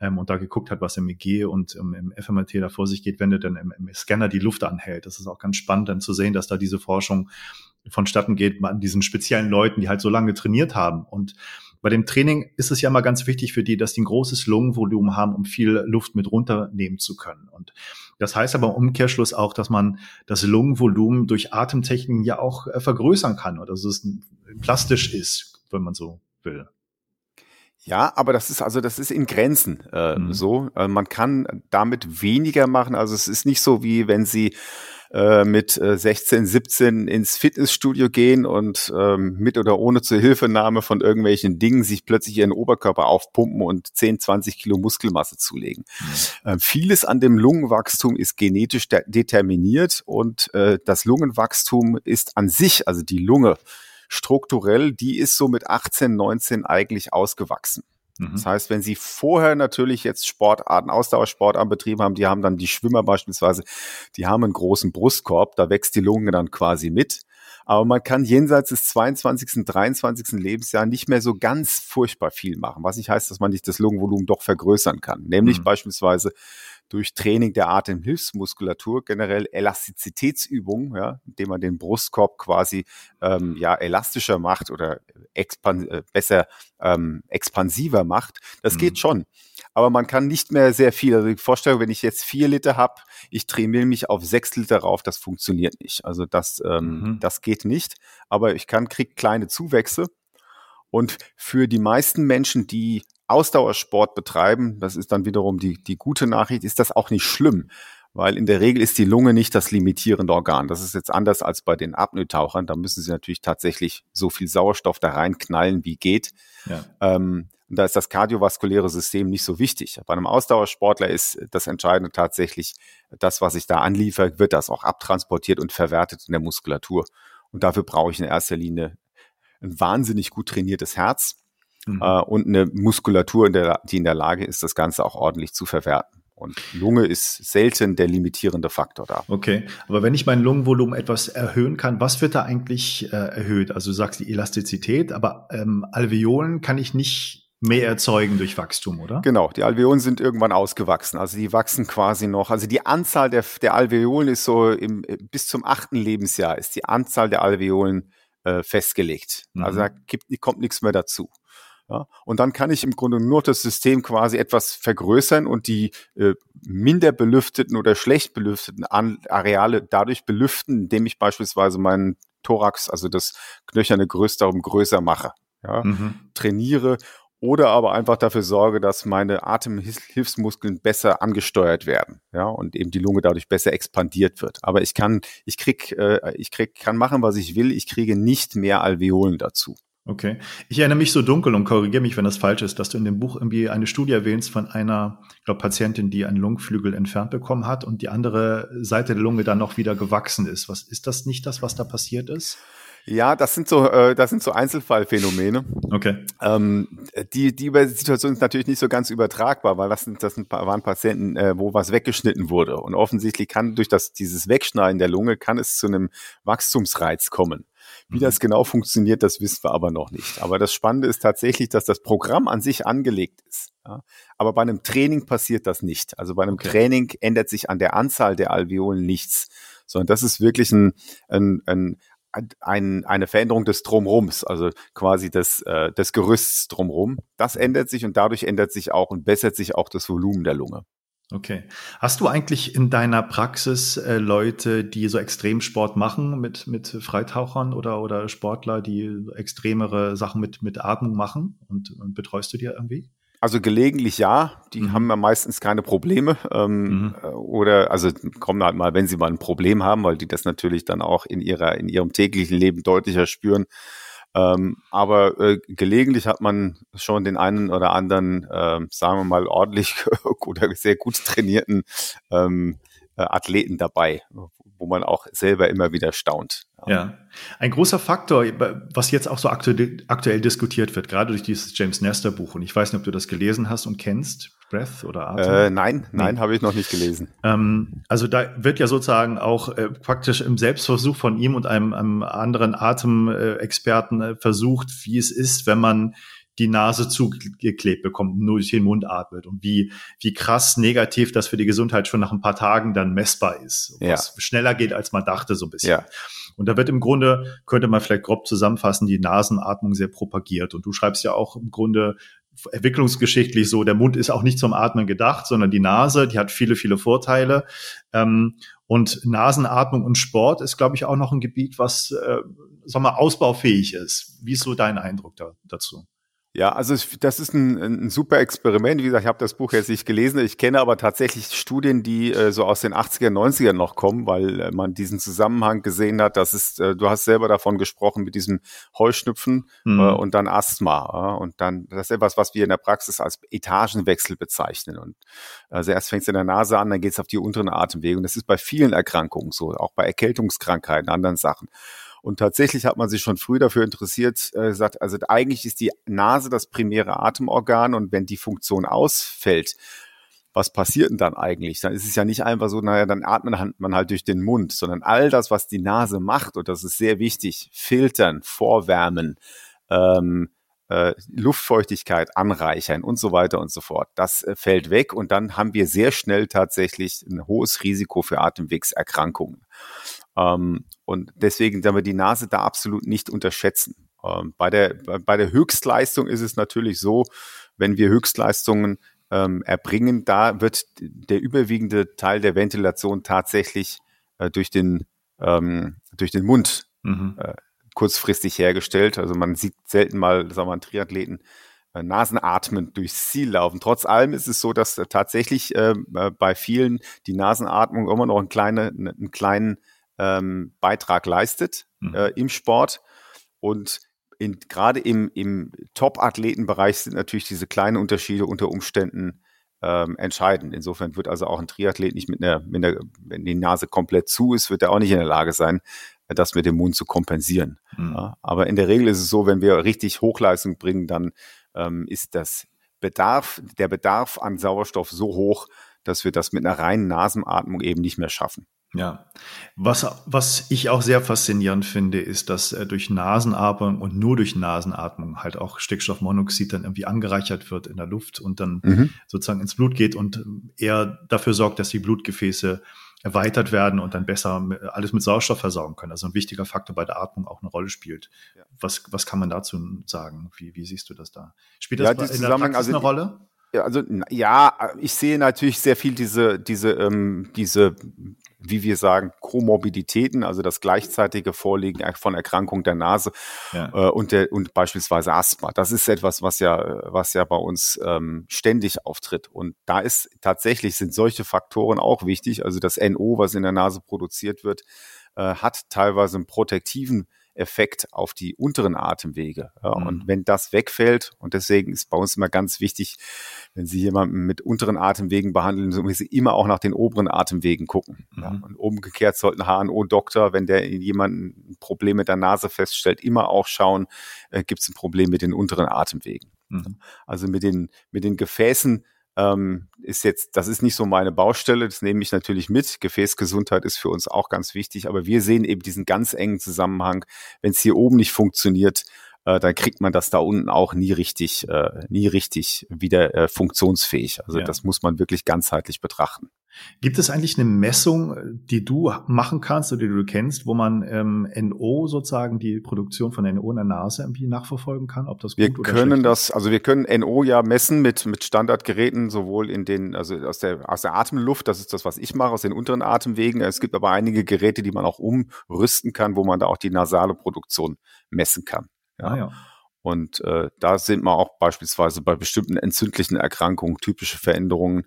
ähm, und da geguckt hat, was im EG und ähm, im FMRT da vor sich geht, wenn er dann im, im, Scanner die Luft anhält. Das ist auch ganz spannend dann zu sehen, dass da diese Forschung vonstatten geht an diesen speziellen Leuten, die halt so lange trainiert haben. Und bei dem Training ist es ja immer ganz wichtig für die, dass die ein großes Lungenvolumen haben, um viel Luft mit runternehmen zu können. Und das heißt aber im Umkehrschluss auch, dass man das Lungenvolumen durch Atemtechniken ja auch äh, vergrößern kann oder dass es plastisch ist, wenn man so will. Ja, aber das ist also das ist in Grenzen äh, mhm. so. Äh, man kann damit weniger machen. Also es ist nicht so wie wenn Sie äh, mit äh, 16, 17 ins Fitnessstudio gehen und ähm, mit oder ohne zur Hilfenahme von irgendwelchen Dingen sich plötzlich ihren Oberkörper aufpumpen und 10, 20 Kilo Muskelmasse zulegen. Mhm. Äh, vieles an dem Lungenwachstum ist genetisch de determiniert und äh, das Lungenwachstum ist an sich, also die Lunge, strukturell, die ist so mit 18, 19 eigentlich ausgewachsen. Mhm. Das heißt, wenn Sie vorher natürlich jetzt Sportarten, Ausdauersportarten betrieben haben, die haben dann die Schwimmer beispielsweise, die haben einen großen Brustkorb, da wächst die Lunge dann quasi mit. Aber man kann jenseits des 22., 23. Lebensjahres nicht mehr so ganz furchtbar viel machen, was nicht heißt, dass man nicht das Lungenvolumen doch vergrößern kann. Nämlich mhm. beispielsweise durch Training der Atemhilfsmuskulatur, generell Elastizitätsübungen, ja, indem man den Brustkorb quasi ähm, ja elastischer macht oder expan äh, besser ähm, expansiver macht. Das mhm. geht schon. Aber man kann nicht mehr sehr viel. Also die Vorstellung, wenn ich jetzt vier Liter habe, ich trainiere mich auf sechs Liter rauf, das funktioniert nicht. Also das, ähm, mhm. das geht nicht. Aber ich kann, krieg kleine Zuwächse. Und für die meisten Menschen, die Ausdauersport betreiben, das ist dann wiederum die, die gute Nachricht, ist das auch nicht schlimm, weil in der Regel ist die Lunge nicht das limitierende Organ. Das ist jetzt anders als bei den Apnoe-Tauchern. Da müssen sie natürlich tatsächlich so viel Sauerstoff da reinknallen, wie geht. Ja. Ähm, und da ist das kardiovaskuläre System nicht so wichtig. Bei einem Ausdauersportler ist das Entscheidende tatsächlich, das, was ich da anliefere, wird das auch abtransportiert und verwertet in der Muskulatur. Und dafür brauche ich in erster Linie ein wahnsinnig gut trainiertes Herz mhm. äh, und eine Muskulatur, in der, die in der Lage ist, das Ganze auch ordentlich zu verwerten. Und Lunge ist selten der limitierende Faktor da. Okay, aber wenn ich mein Lungenvolumen etwas erhöhen kann, was wird da eigentlich äh, erhöht? Also du sagst die Elastizität, aber ähm, Alveolen kann ich nicht mehr erzeugen durch Wachstum, oder? Genau, die Alveolen sind irgendwann ausgewachsen. Also die wachsen quasi noch. Also die Anzahl der, der Alveolen ist so im, bis zum achten Lebensjahr ist die Anzahl der Alveolen äh, festgelegt. Mhm. Also da gibt, kommt nichts mehr dazu. Ja, und dann kann ich im Grunde nur das System quasi etwas vergrößern und die äh, minder belüfteten oder schlecht belüfteten An Areale dadurch belüften, indem ich beispielsweise meinen Thorax, also das knöcherne Gerüst darum größer mache. Ja? Mhm. Trainiere oder aber einfach dafür sorge, dass meine Atemhilfsmuskeln besser angesteuert werden, ja, und eben die Lunge dadurch besser expandiert wird. Aber ich kann, ich krieg, äh, ich krieg, kann machen, was ich will. Ich kriege nicht mehr Alveolen dazu. Okay. Ich erinnere mich so dunkel und korrigiere mich, wenn das falsch ist, dass du in dem Buch irgendwie eine Studie erwähnst von einer, ich glaube, Patientin, die einen Lungenflügel entfernt bekommen hat und die andere Seite der Lunge dann noch wieder gewachsen ist. Was ist das nicht das, was da passiert ist? Ja, das sind so, äh, das sind so Einzelfallphänomene. Okay. Ähm, die, die Situation ist natürlich nicht so ganz übertragbar, weil das sind, das sind, waren Patienten, äh, wo was weggeschnitten wurde. Und offensichtlich kann durch das, dieses Wegschneiden der Lunge kann es zu einem Wachstumsreiz kommen. Wie das mhm. genau funktioniert, das wissen wir aber noch nicht. Aber das Spannende ist tatsächlich, dass das Programm an sich angelegt ist. Ja? Aber bei einem Training passiert das nicht. Also bei einem okay. Training ändert sich an der Anzahl der Alveolen nichts sondern das ist wirklich ein, ein, ein, ein, eine Veränderung des Drumrums, also quasi des, äh, des Gerüsts drumrum. Das ändert sich und dadurch ändert sich auch und bessert sich auch das Volumen der Lunge. Okay. Hast du eigentlich in deiner Praxis äh, Leute, die so Extremsport machen mit, mit Freitauchern oder, oder Sportler, die extremere Sachen mit, mit Atmung machen und, und betreust du die irgendwie? Also gelegentlich ja, die mhm. haben ja meistens keine Probleme ähm, mhm. Äh, oder also kommen halt mal, wenn sie mal ein Problem haben, weil die das natürlich dann auch in ihrer in ihrem täglichen Leben deutlicher spüren. Ähm, aber äh, gelegentlich hat man schon den einen oder anderen, äh, sagen wir mal ordentlich oder sehr gut trainierten ähm, äh, Athleten dabei, wo man auch selber immer wieder staunt. Ja, ein großer Faktor, was jetzt auch so aktuell, aktuell diskutiert wird, gerade durch dieses James Nestor Buch. Und ich weiß nicht, ob du das gelesen hast und kennst. Breath oder Atem? Äh, nein, nein, habe ich noch nicht gelesen. Ähm, also da wird ja sozusagen auch äh, praktisch im Selbstversuch von ihm und einem, einem anderen Atemexperten äh, versucht, wie es ist, wenn man die Nase zugeklebt bekommt, nur durch den Mund atmet und wie, wie krass negativ das für die Gesundheit schon nach ein paar Tagen dann messbar ist. Ja. Was schneller geht, als man dachte, so ein bisschen. Ja. Und da wird im Grunde, könnte man vielleicht grob zusammenfassen, die Nasenatmung sehr propagiert. Und du schreibst ja auch im Grunde entwicklungsgeschichtlich so, der Mund ist auch nicht zum Atmen gedacht, sondern die Nase, die hat viele, viele Vorteile. Ähm, und Nasenatmung und Sport ist, glaube ich, auch noch ein Gebiet, was, äh, sag mal, ausbaufähig ist. Wie ist so dein Eindruck da, dazu? Ja, also das ist ein, ein super Experiment. Wie gesagt, ich habe das Buch jetzt nicht gelesen. Ich kenne aber tatsächlich Studien, die äh, so aus den 80er, 90er noch kommen, weil äh, man diesen Zusammenhang gesehen hat. Das ist, äh, du hast selber davon gesprochen mit diesem Heuschnüpfen mhm. äh, und dann Asthma. Äh, und dann, das ist etwas, was wir in der Praxis als Etagenwechsel bezeichnen. Und also erst fängt es in der Nase an, dann geht es auf die unteren Atemwege. Und das ist bei vielen Erkrankungen so, auch bei Erkältungskrankheiten, anderen Sachen. Und tatsächlich hat man sich schon früh dafür interessiert, äh, gesagt, also eigentlich ist die Nase das primäre Atemorgan und wenn die Funktion ausfällt, was passiert denn dann eigentlich? Dann ist es ja nicht einfach so, naja, dann atmet man halt durch den Mund, sondern all das, was die Nase macht, und das ist sehr wichtig, filtern, vorwärmen, ähm, äh, Luftfeuchtigkeit anreichern und so weiter und so fort. Das äh, fällt weg und dann haben wir sehr schnell tatsächlich ein hohes Risiko für Atemwegserkrankungen. Ähm, und deswegen werden wir die Nase da absolut nicht unterschätzen. Ähm, bei, der, bei der Höchstleistung ist es natürlich so, wenn wir Höchstleistungen ähm, erbringen, da wird der überwiegende Teil der Ventilation tatsächlich äh, durch, den, ähm, durch den Mund mhm. äh, kurzfristig hergestellt. Also man sieht selten mal, sagen wir mal, Triathleten äh, nasenatmend durchs Ziel laufen. Trotz allem ist es so, dass äh, tatsächlich äh, bei vielen die Nasenatmung immer noch einen kleinen, einen kleinen ähm, Beitrag leistet mhm. äh, im Sport. Und gerade im, im Top-Athletenbereich sind natürlich diese kleinen Unterschiede unter Umständen ähm, entscheidend. Insofern wird also auch ein Triathlet nicht mit einer, mit einer, wenn die Nase komplett zu ist, wird er auch nicht in der Lage sein, das mit dem Mund zu kompensieren. Mhm. Ja, aber in der Regel ist es so, wenn wir richtig Hochleistung bringen, dann ähm, ist das Bedarf, der Bedarf an Sauerstoff so hoch, dass wir das mit einer reinen Nasenatmung eben nicht mehr schaffen. Ja, was, was ich auch sehr faszinierend finde, ist, dass äh, durch Nasenatmung und nur durch Nasenatmung halt auch Stickstoffmonoxid dann irgendwie angereichert wird in der Luft und dann mhm. sozusagen ins Blut geht und eher dafür sorgt, dass die Blutgefäße erweitert werden und dann besser alles mit Sauerstoff versorgen können. Also ein wichtiger Faktor bei der Atmung auch eine Rolle spielt. Ja. Was, was kann man dazu sagen? Wie, wie siehst du das da? Spielt das ja, in der Praxis also, eine Rolle? Ja, also ja, ich sehe natürlich sehr viel diese diese ähm, diese wie wir sagen, Komorbiditäten, also das gleichzeitige Vorliegen von Erkrankung der Nase ja. äh, und, der, und beispielsweise Asthma. Das ist etwas, was ja, was ja bei uns ähm, ständig auftritt. Und da ist tatsächlich sind solche Faktoren auch wichtig. Also das NO, was in der Nase produziert wird, äh, hat teilweise einen protektiven Effekt auf die unteren Atemwege. Ja, mhm. Und wenn das wegfällt, und deswegen ist bei uns immer ganz wichtig, wenn Sie jemanden mit unteren Atemwegen behandeln, so müssen Sie immer auch nach den oberen Atemwegen gucken. Mhm. Ja, und umgekehrt sollten HNO-Doktor, wenn der jemanden ein Problem mit der Nase feststellt, immer auch schauen, äh, gibt es ein Problem mit den unteren Atemwegen. Mhm. Also mit den, mit den Gefäßen ähm, ist jetzt, das ist nicht so meine Baustelle, das nehme ich natürlich mit. Gefäßgesundheit ist für uns auch ganz wichtig, aber wir sehen eben diesen ganz engen Zusammenhang. Wenn es hier oben nicht funktioniert, äh, dann kriegt man das da unten auch nie richtig, äh, nie richtig wieder äh, funktionsfähig. Also ja. das muss man wirklich ganzheitlich betrachten. Gibt es eigentlich eine Messung, die du machen kannst oder die du kennst, wo man ähm, NO sozusagen die Produktion von NO in der Nase irgendwie nachverfolgen kann, ob das gut wir oder können das, also wir können NO ja messen mit mit Standardgeräten sowohl in den also aus der aus der Atemluft, das ist das, was ich mache, aus den unteren Atemwegen. Es gibt aber einige Geräte, die man auch umrüsten kann, wo man da auch die nasale Produktion messen kann. Ja. Ah, ja. Und äh, da sind wir auch beispielsweise bei bestimmten entzündlichen Erkrankungen typische Veränderungen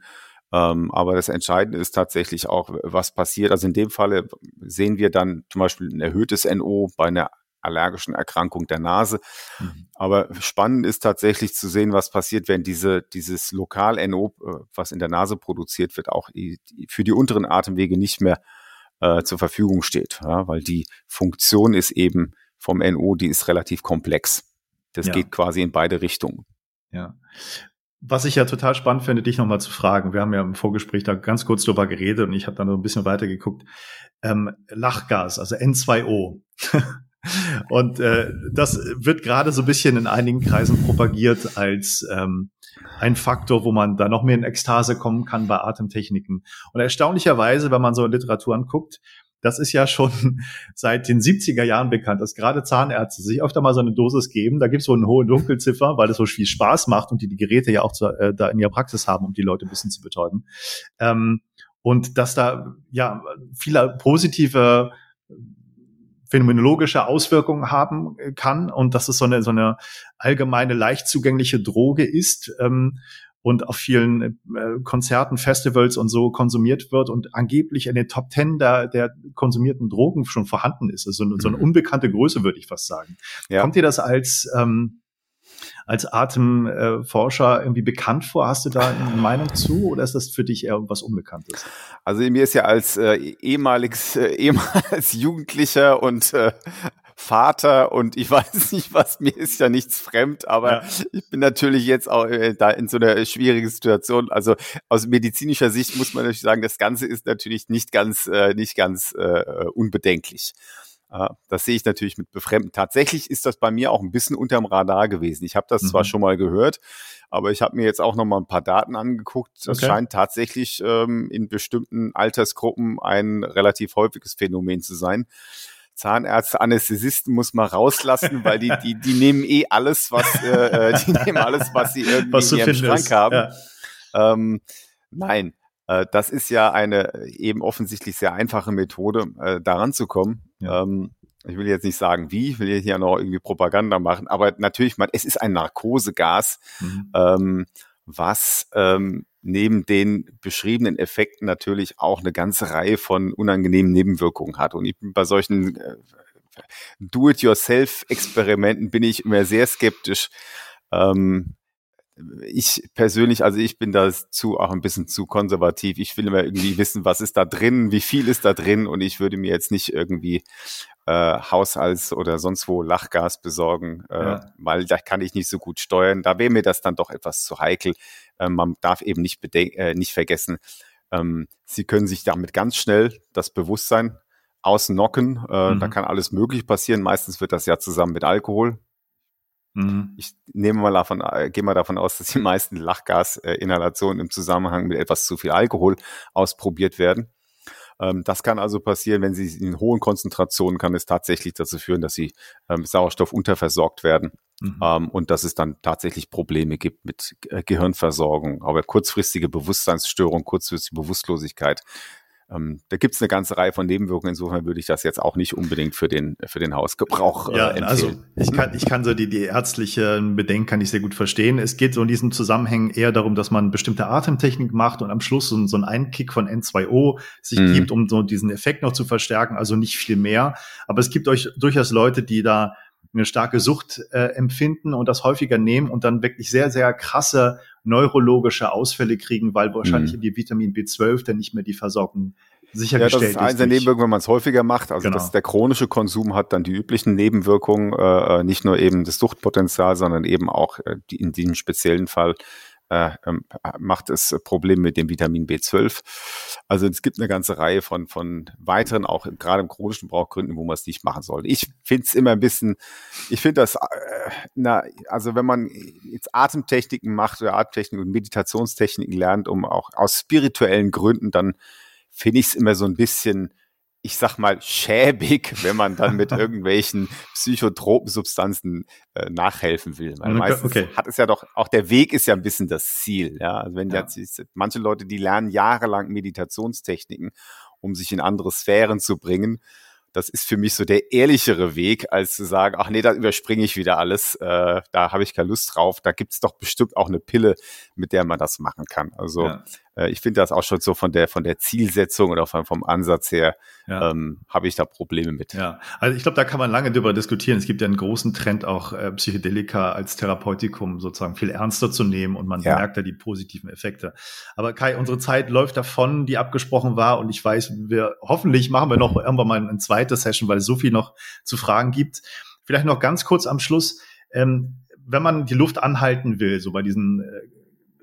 ähm, aber das Entscheidende ist tatsächlich auch, was passiert. Also in dem Falle sehen wir dann zum Beispiel ein erhöhtes NO bei einer allergischen Erkrankung der Nase. Mhm. Aber spannend ist tatsächlich zu sehen, was passiert, wenn diese, dieses Lokal-NO, äh, was in der Nase produziert wird, auch für die unteren Atemwege nicht mehr äh, zur Verfügung steht. Ja, weil die Funktion ist eben vom NO, die ist relativ komplex. Das ja. geht quasi in beide Richtungen. Ja. Was ich ja total spannend finde, dich nochmal zu fragen. Wir haben ja im Vorgespräch da ganz kurz drüber geredet und ich habe dann noch ein bisschen weiter geguckt. Ähm, Lachgas, also N2O. und äh, das wird gerade so ein bisschen in einigen Kreisen propagiert als ähm, ein Faktor, wo man da noch mehr in Ekstase kommen kann bei Atemtechniken. Und erstaunlicherweise, wenn man so Literatur anguckt, das ist ja schon seit den 70er Jahren bekannt, dass gerade Zahnärzte sich öfter mal so eine Dosis geben. Da gibt es wohl eine hohe Dunkelziffer, weil es so viel Spaß macht und die die Geräte ja auch zu, äh, da in ihrer Praxis haben, um die Leute ein bisschen zu betäuben. Ähm, und dass da ja viele positive phänomenologische Auswirkungen haben kann und dass es so eine, so eine allgemeine leicht zugängliche Droge ist. Ähm, und auf vielen äh, Konzerten, Festivals und so konsumiert wird und angeblich in den Top Ten der, der konsumierten Drogen schon vorhanden ist. Also so eine mhm. unbekannte Größe, würde ich fast sagen. Ja. Kommt dir das als ähm, als Atemforscher irgendwie bekannt vor? Hast du da eine Meinung zu oder ist das für dich eher was Unbekanntes? Also mir ist ja als äh, ehemaliges, äh, ehemals Jugendlicher und äh, Vater und ich weiß nicht was, mir ist ja nichts fremd, aber ja. ich bin natürlich jetzt auch äh, da in so einer schwierigen Situation. Also aus medizinischer Sicht muss man natürlich sagen, das Ganze ist natürlich nicht ganz, äh, nicht ganz äh, unbedenklich. Das sehe ich natürlich mit Befremden. Tatsächlich ist das bei mir auch ein bisschen unterm Radar gewesen. Ich habe das mhm. zwar schon mal gehört, aber ich habe mir jetzt auch noch mal ein paar Daten angeguckt. Das okay. scheint tatsächlich ähm, in bestimmten Altersgruppen ein relativ häufiges Phänomen zu sein. Zahnärzte, Anästhesisten muss man rauslassen, weil die, die, die nehmen eh alles, was, äh, äh die nehmen alles, was sie irgendwie was in ihrem Schrank haben. Ja. Ähm, nein, äh, das ist ja eine eben offensichtlich sehr einfache Methode, äh, daran zu kommen. Ja. Ähm, ich will jetzt nicht sagen, wie, ich will jetzt hier noch irgendwie Propaganda machen, aber natürlich, man, es ist ein Narkosegas, mhm. ähm, was ähm, neben den beschriebenen Effekten natürlich auch eine ganze Reihe von unangenehmen Nebenwirkungen hat. Und ich bin bei solchen äh, Do-it-yourself-Experimenten bin ich immer sehr skeptisch. Ähm, ich persönlich, also ich bin dazu auch ein bisschen zu konservativ. Ich will immer irgendwie wissen, was ist da drin, wie viel ist da drin und ich würde mir jetzt nicht irgendwie äh, Haushalts- oder sonst wo Lachgas besorgen, äh, ja. weil da kann ich nicht so gut steuern. Da wäre mir das dann doch etwas zu heikel. Äh, man darf eben nicht, äh, nicht vergessen, ähm, Sie können sich damit ganz schnell das Bewusstsein ausnocken. Äh, mhm. Da kann alles möglich passieren. Meistens wird das ja zusammen mit Alkohol. Mhm. Ich nehme mal davon, äh, gehe mal davon aus, dass die meisten Lachgasinhalationen im Zusammenhang mit etwas zu viel Alkohol ausprobiert werden. Ähm, das kann also passieren, wenn sie in hohen Konzentrationen kann es tatsächlich dazu führen, dass sie ähm, Sauerstoff unterversorgt werden mhm. ähm, und dass es dann tatsächlich Probleme gibt mit äh, Gehirnversorgung, aber kurzfristige Bewusstseinsstörung, kurzfristige Bewusstlosigkeit. Ähm, da gibt es eine ganze Reihe von Nebenwirkungen. Insofern würde ich das jetzt auch nicht unbedingt für den, für den Hausgebrauch äh, ja, empfehlen. Also ich kann, ich kann so die, die ärztlichen Bedenken kann ich sehr gut verstehen. Es geht so in diesem Zusammenhang eher darum, dass man bestimmte Atemtechnik macht und am Schluss so, so einen Einkick von N2O sich mhm. gibt, um so diesen Effekt noch zu verstärken. Also nicht viel mehr. Aber es gibt euch durchaus Leute, die da eine starke Sucht äh, empfinden und das häufiger nehmen und dann wirklich sehr, sehr krasse neurologische Ausfälle kriegen, weil wahrscheinlich mhm. die Vitamin B12 dann nicht mehr die Versorgung sichergestellt ja, das ist. eins der Nebenwirkungen, wenn man es häufiger macht. Also genau. dass der chronische Konsum hat dann die üblichen Nebenwirkungen, äh, äh nicht nur eben das Suchtpotenzial, sondern eben auch äh, die, in diesem speziellen Fall äh, ähm, macht es Probleme mit dem Vitamin B12. Also es gibt eine ganze Reihe von, von weiteren, auch gerade im chronischen Brauchgründen, wo man es nicht machen sollte. Ich finde es immer ein bisschen, ich finde das, äh, na, also wenn man jetzt Atemtechniken macht oder Atemtechniken und Meditationstechniken lernt, um auch aus spirituellen Gründen, dann finde ich es immer so ein bisschen ich sag mal, schäbig, wenn man dann mit irgendwelchen psychotropen Substanzen äh, nachhelfen will. Weil meistens okay. hat es ja doch, auch der Weg ist ja ein bisschen das Ziel. Ja, also wenn ja. jetzt manche Leute, die lernen jahrelang Meditationstechniken, um sich in andere Sphären zu bringen. Das ist für mich so der ehrlichere Weg, als zu sagen, ach nee, da überspringe ich wieder alles, äh, da habe ich keine Lust drauf. Da gibt's doch bestimmt auch eine Pille, mit der man das machen kann. Also ja. Äh, ich finde das auch schon so von der von der Zielsetzung oder vom, vom Ansatz her ja. ähm, habe ich da Probleme mit. Ja, also ich glaube, da kann man lange drüber diskutieren. Es gibt ja einen großen Trend auch äh, Psychedelika als Therapeutikum sozusagen viel ernster zu nehmen und man ja. merkt da die positiven Effekte. Aber Kai, unsere Zeit läuft davon, die abgesprochen war und ich weiß, wir hoffentlich machen wir noch irgendwann mal eine zweite Session, weil es so viel noch zu fragen gibt. Vielleicht noch ganz kurz am Schluss. Ähm, wenn man die Luft anhalten will, so bei diesen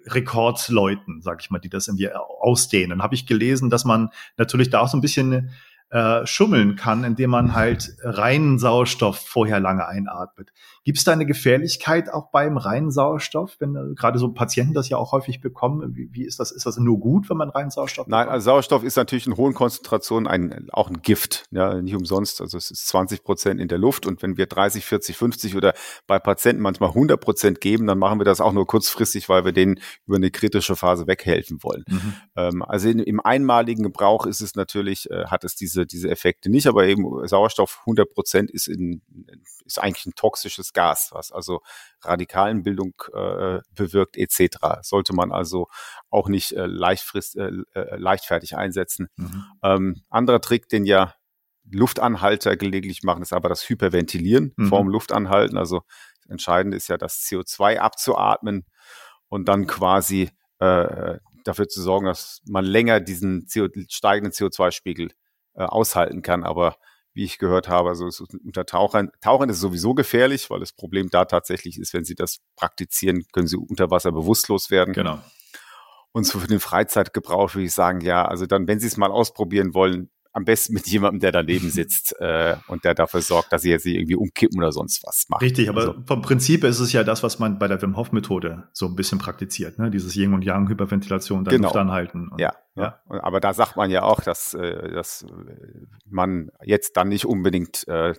Rekordleuten, sag ich mal, die das irgendwie ausdehnen. Habe ich gelesen, dass man natürlich da auch so ein bisschen äh, schummeln kann, indem man halt reinen Sauerstoff vorher lange einatmet. Gibt es da eine Gefährlichkeit auch beim reinen Sauerstoff, wenn äh, gerade so Patienten das ja auch häufig bekommen? Wie, wie, ist das? Ist das nur gut, wenn man reinen Sauerstoff? Nein, also Sauerstoff ist natürlich in hohen Konzentrationen ein, auch ein Gift, ja, nicht umsonst. Also es ist 20 Prozent in der Luft und wenn wir 30, 40, 50 oder bei Patienten manchmal 100 Prozent geben, dann machen wir das auch nur kurzfristig, weil wir denen über eine kritische Phase weghelfen wollen. Mhm. Ähm, also in, im einmaligen Gebrauch ist es natürlich, äh, hat es diese diese, Effekte nicht, aber eben Sauerstoff 100 Prozent ist, in, ist eigentlich ein toxisches Gas, was also Radikalenbildung äh, bewirkt etc. Sollte man also auch nicht äh, leichtfrist, äh, äh, leichtfertig einsetzen. Mhm. Ähm, anderer Trick, den ja Luftanhalter gelegentlich machen, ist aber das Hyperventilieren mhm. vorm Luftanhalten. Also entscheidend ist ja das CO2 abzuatmen und dann quasi äh, dafür zu sorgen, dass man länger diesen CO steigenden CO2-Spiegel äh, aushalten kann. Aber wie ich gehört habe, also unter Tauchern, Tauchern ist sowieso gefährlich, weil das Problem da tatsächlich ist, wenn sie das praktizieren, können sie unter Wasser bewusstlos werden. Genau. Und so für den Freizeitgebrauch würde ich sagen, ja, also dann, wenn Sie es mal ausprobieren wollen, am besten mit jemandem, der daneben sitzt äh, und der dafür sorgt, dass sie jetzt nicht irgendwie umkippen oder sonst was macht. Richtig, aber also. vom Prinzip ist es ja das, was man bei der Wim Hof Methode so ein bisschen praktiziert, ne? Dieses Yin und Yang Hyperventilation, dann genau. Luft anhalten. Und, ja, ja. Aber da sagt man ja auch, dass, äh, dass man jetzt dann nicht unbedingt äh,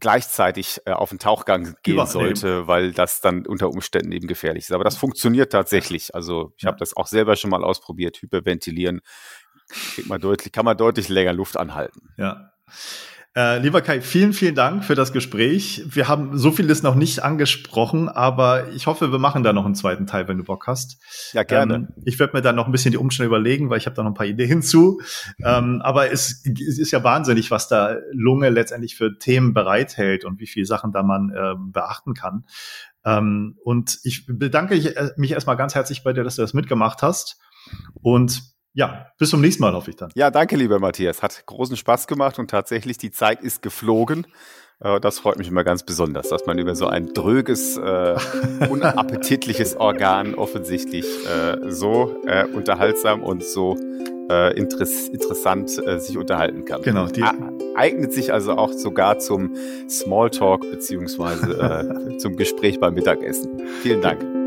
gleichzeitig äh, auf den Tauchgang gehen Übernehmen. sollte, weil das dann unter Umständen eben gefährlich ist. Aber das funktioniert tatsächlich. Also ich ja. habe das auch selber schon mal ausprobiert, hyperventilieren kriegt man deutlich, kann man deutlich länger Luft anhalten. Ja. Äh, lieber Kai, vielen, vielen Dank für das Gespräch. Wir haben so vieles noch nicht angesprochen, aber ich hoffe, wir machen da noch einen zweiten Teil, wenn du Bock hast. Ja, gerne. Ähm, ich werde mir dann noch ein bisschen die Umstände überlegen, weil ich habe da noch ein paar Ideen hinzu. Ähm, aber es, es, ist ja wahnsinnig, was da Lunge letztendlich für Themen bereithält und wie viele Sachen da man äh, beachten kann. Ähm, und ich bedanke mich erstmal ganz herzlich bei dir, dass du das mitgemacht hast. Und ja, bis zum nächsten Mal, hoffe ich dann. Ja, danke, lieber Matthias. Hat großen Spaß gemacht und tatsächlich die Zeit ist geflogen. Äh, das freut mich immer ganz besonders, dass man über so ein dröges, äh, unappetitliches Organ offensichtlich äh, so äh, unterhaltsam und so äh, interess interessant äh, sich unterhalten kann. Genau. Die eignet sich also auch sogar zum Smalltalk beziehungsweise zum Gespräch beim Mittagessen. Vielen Dank.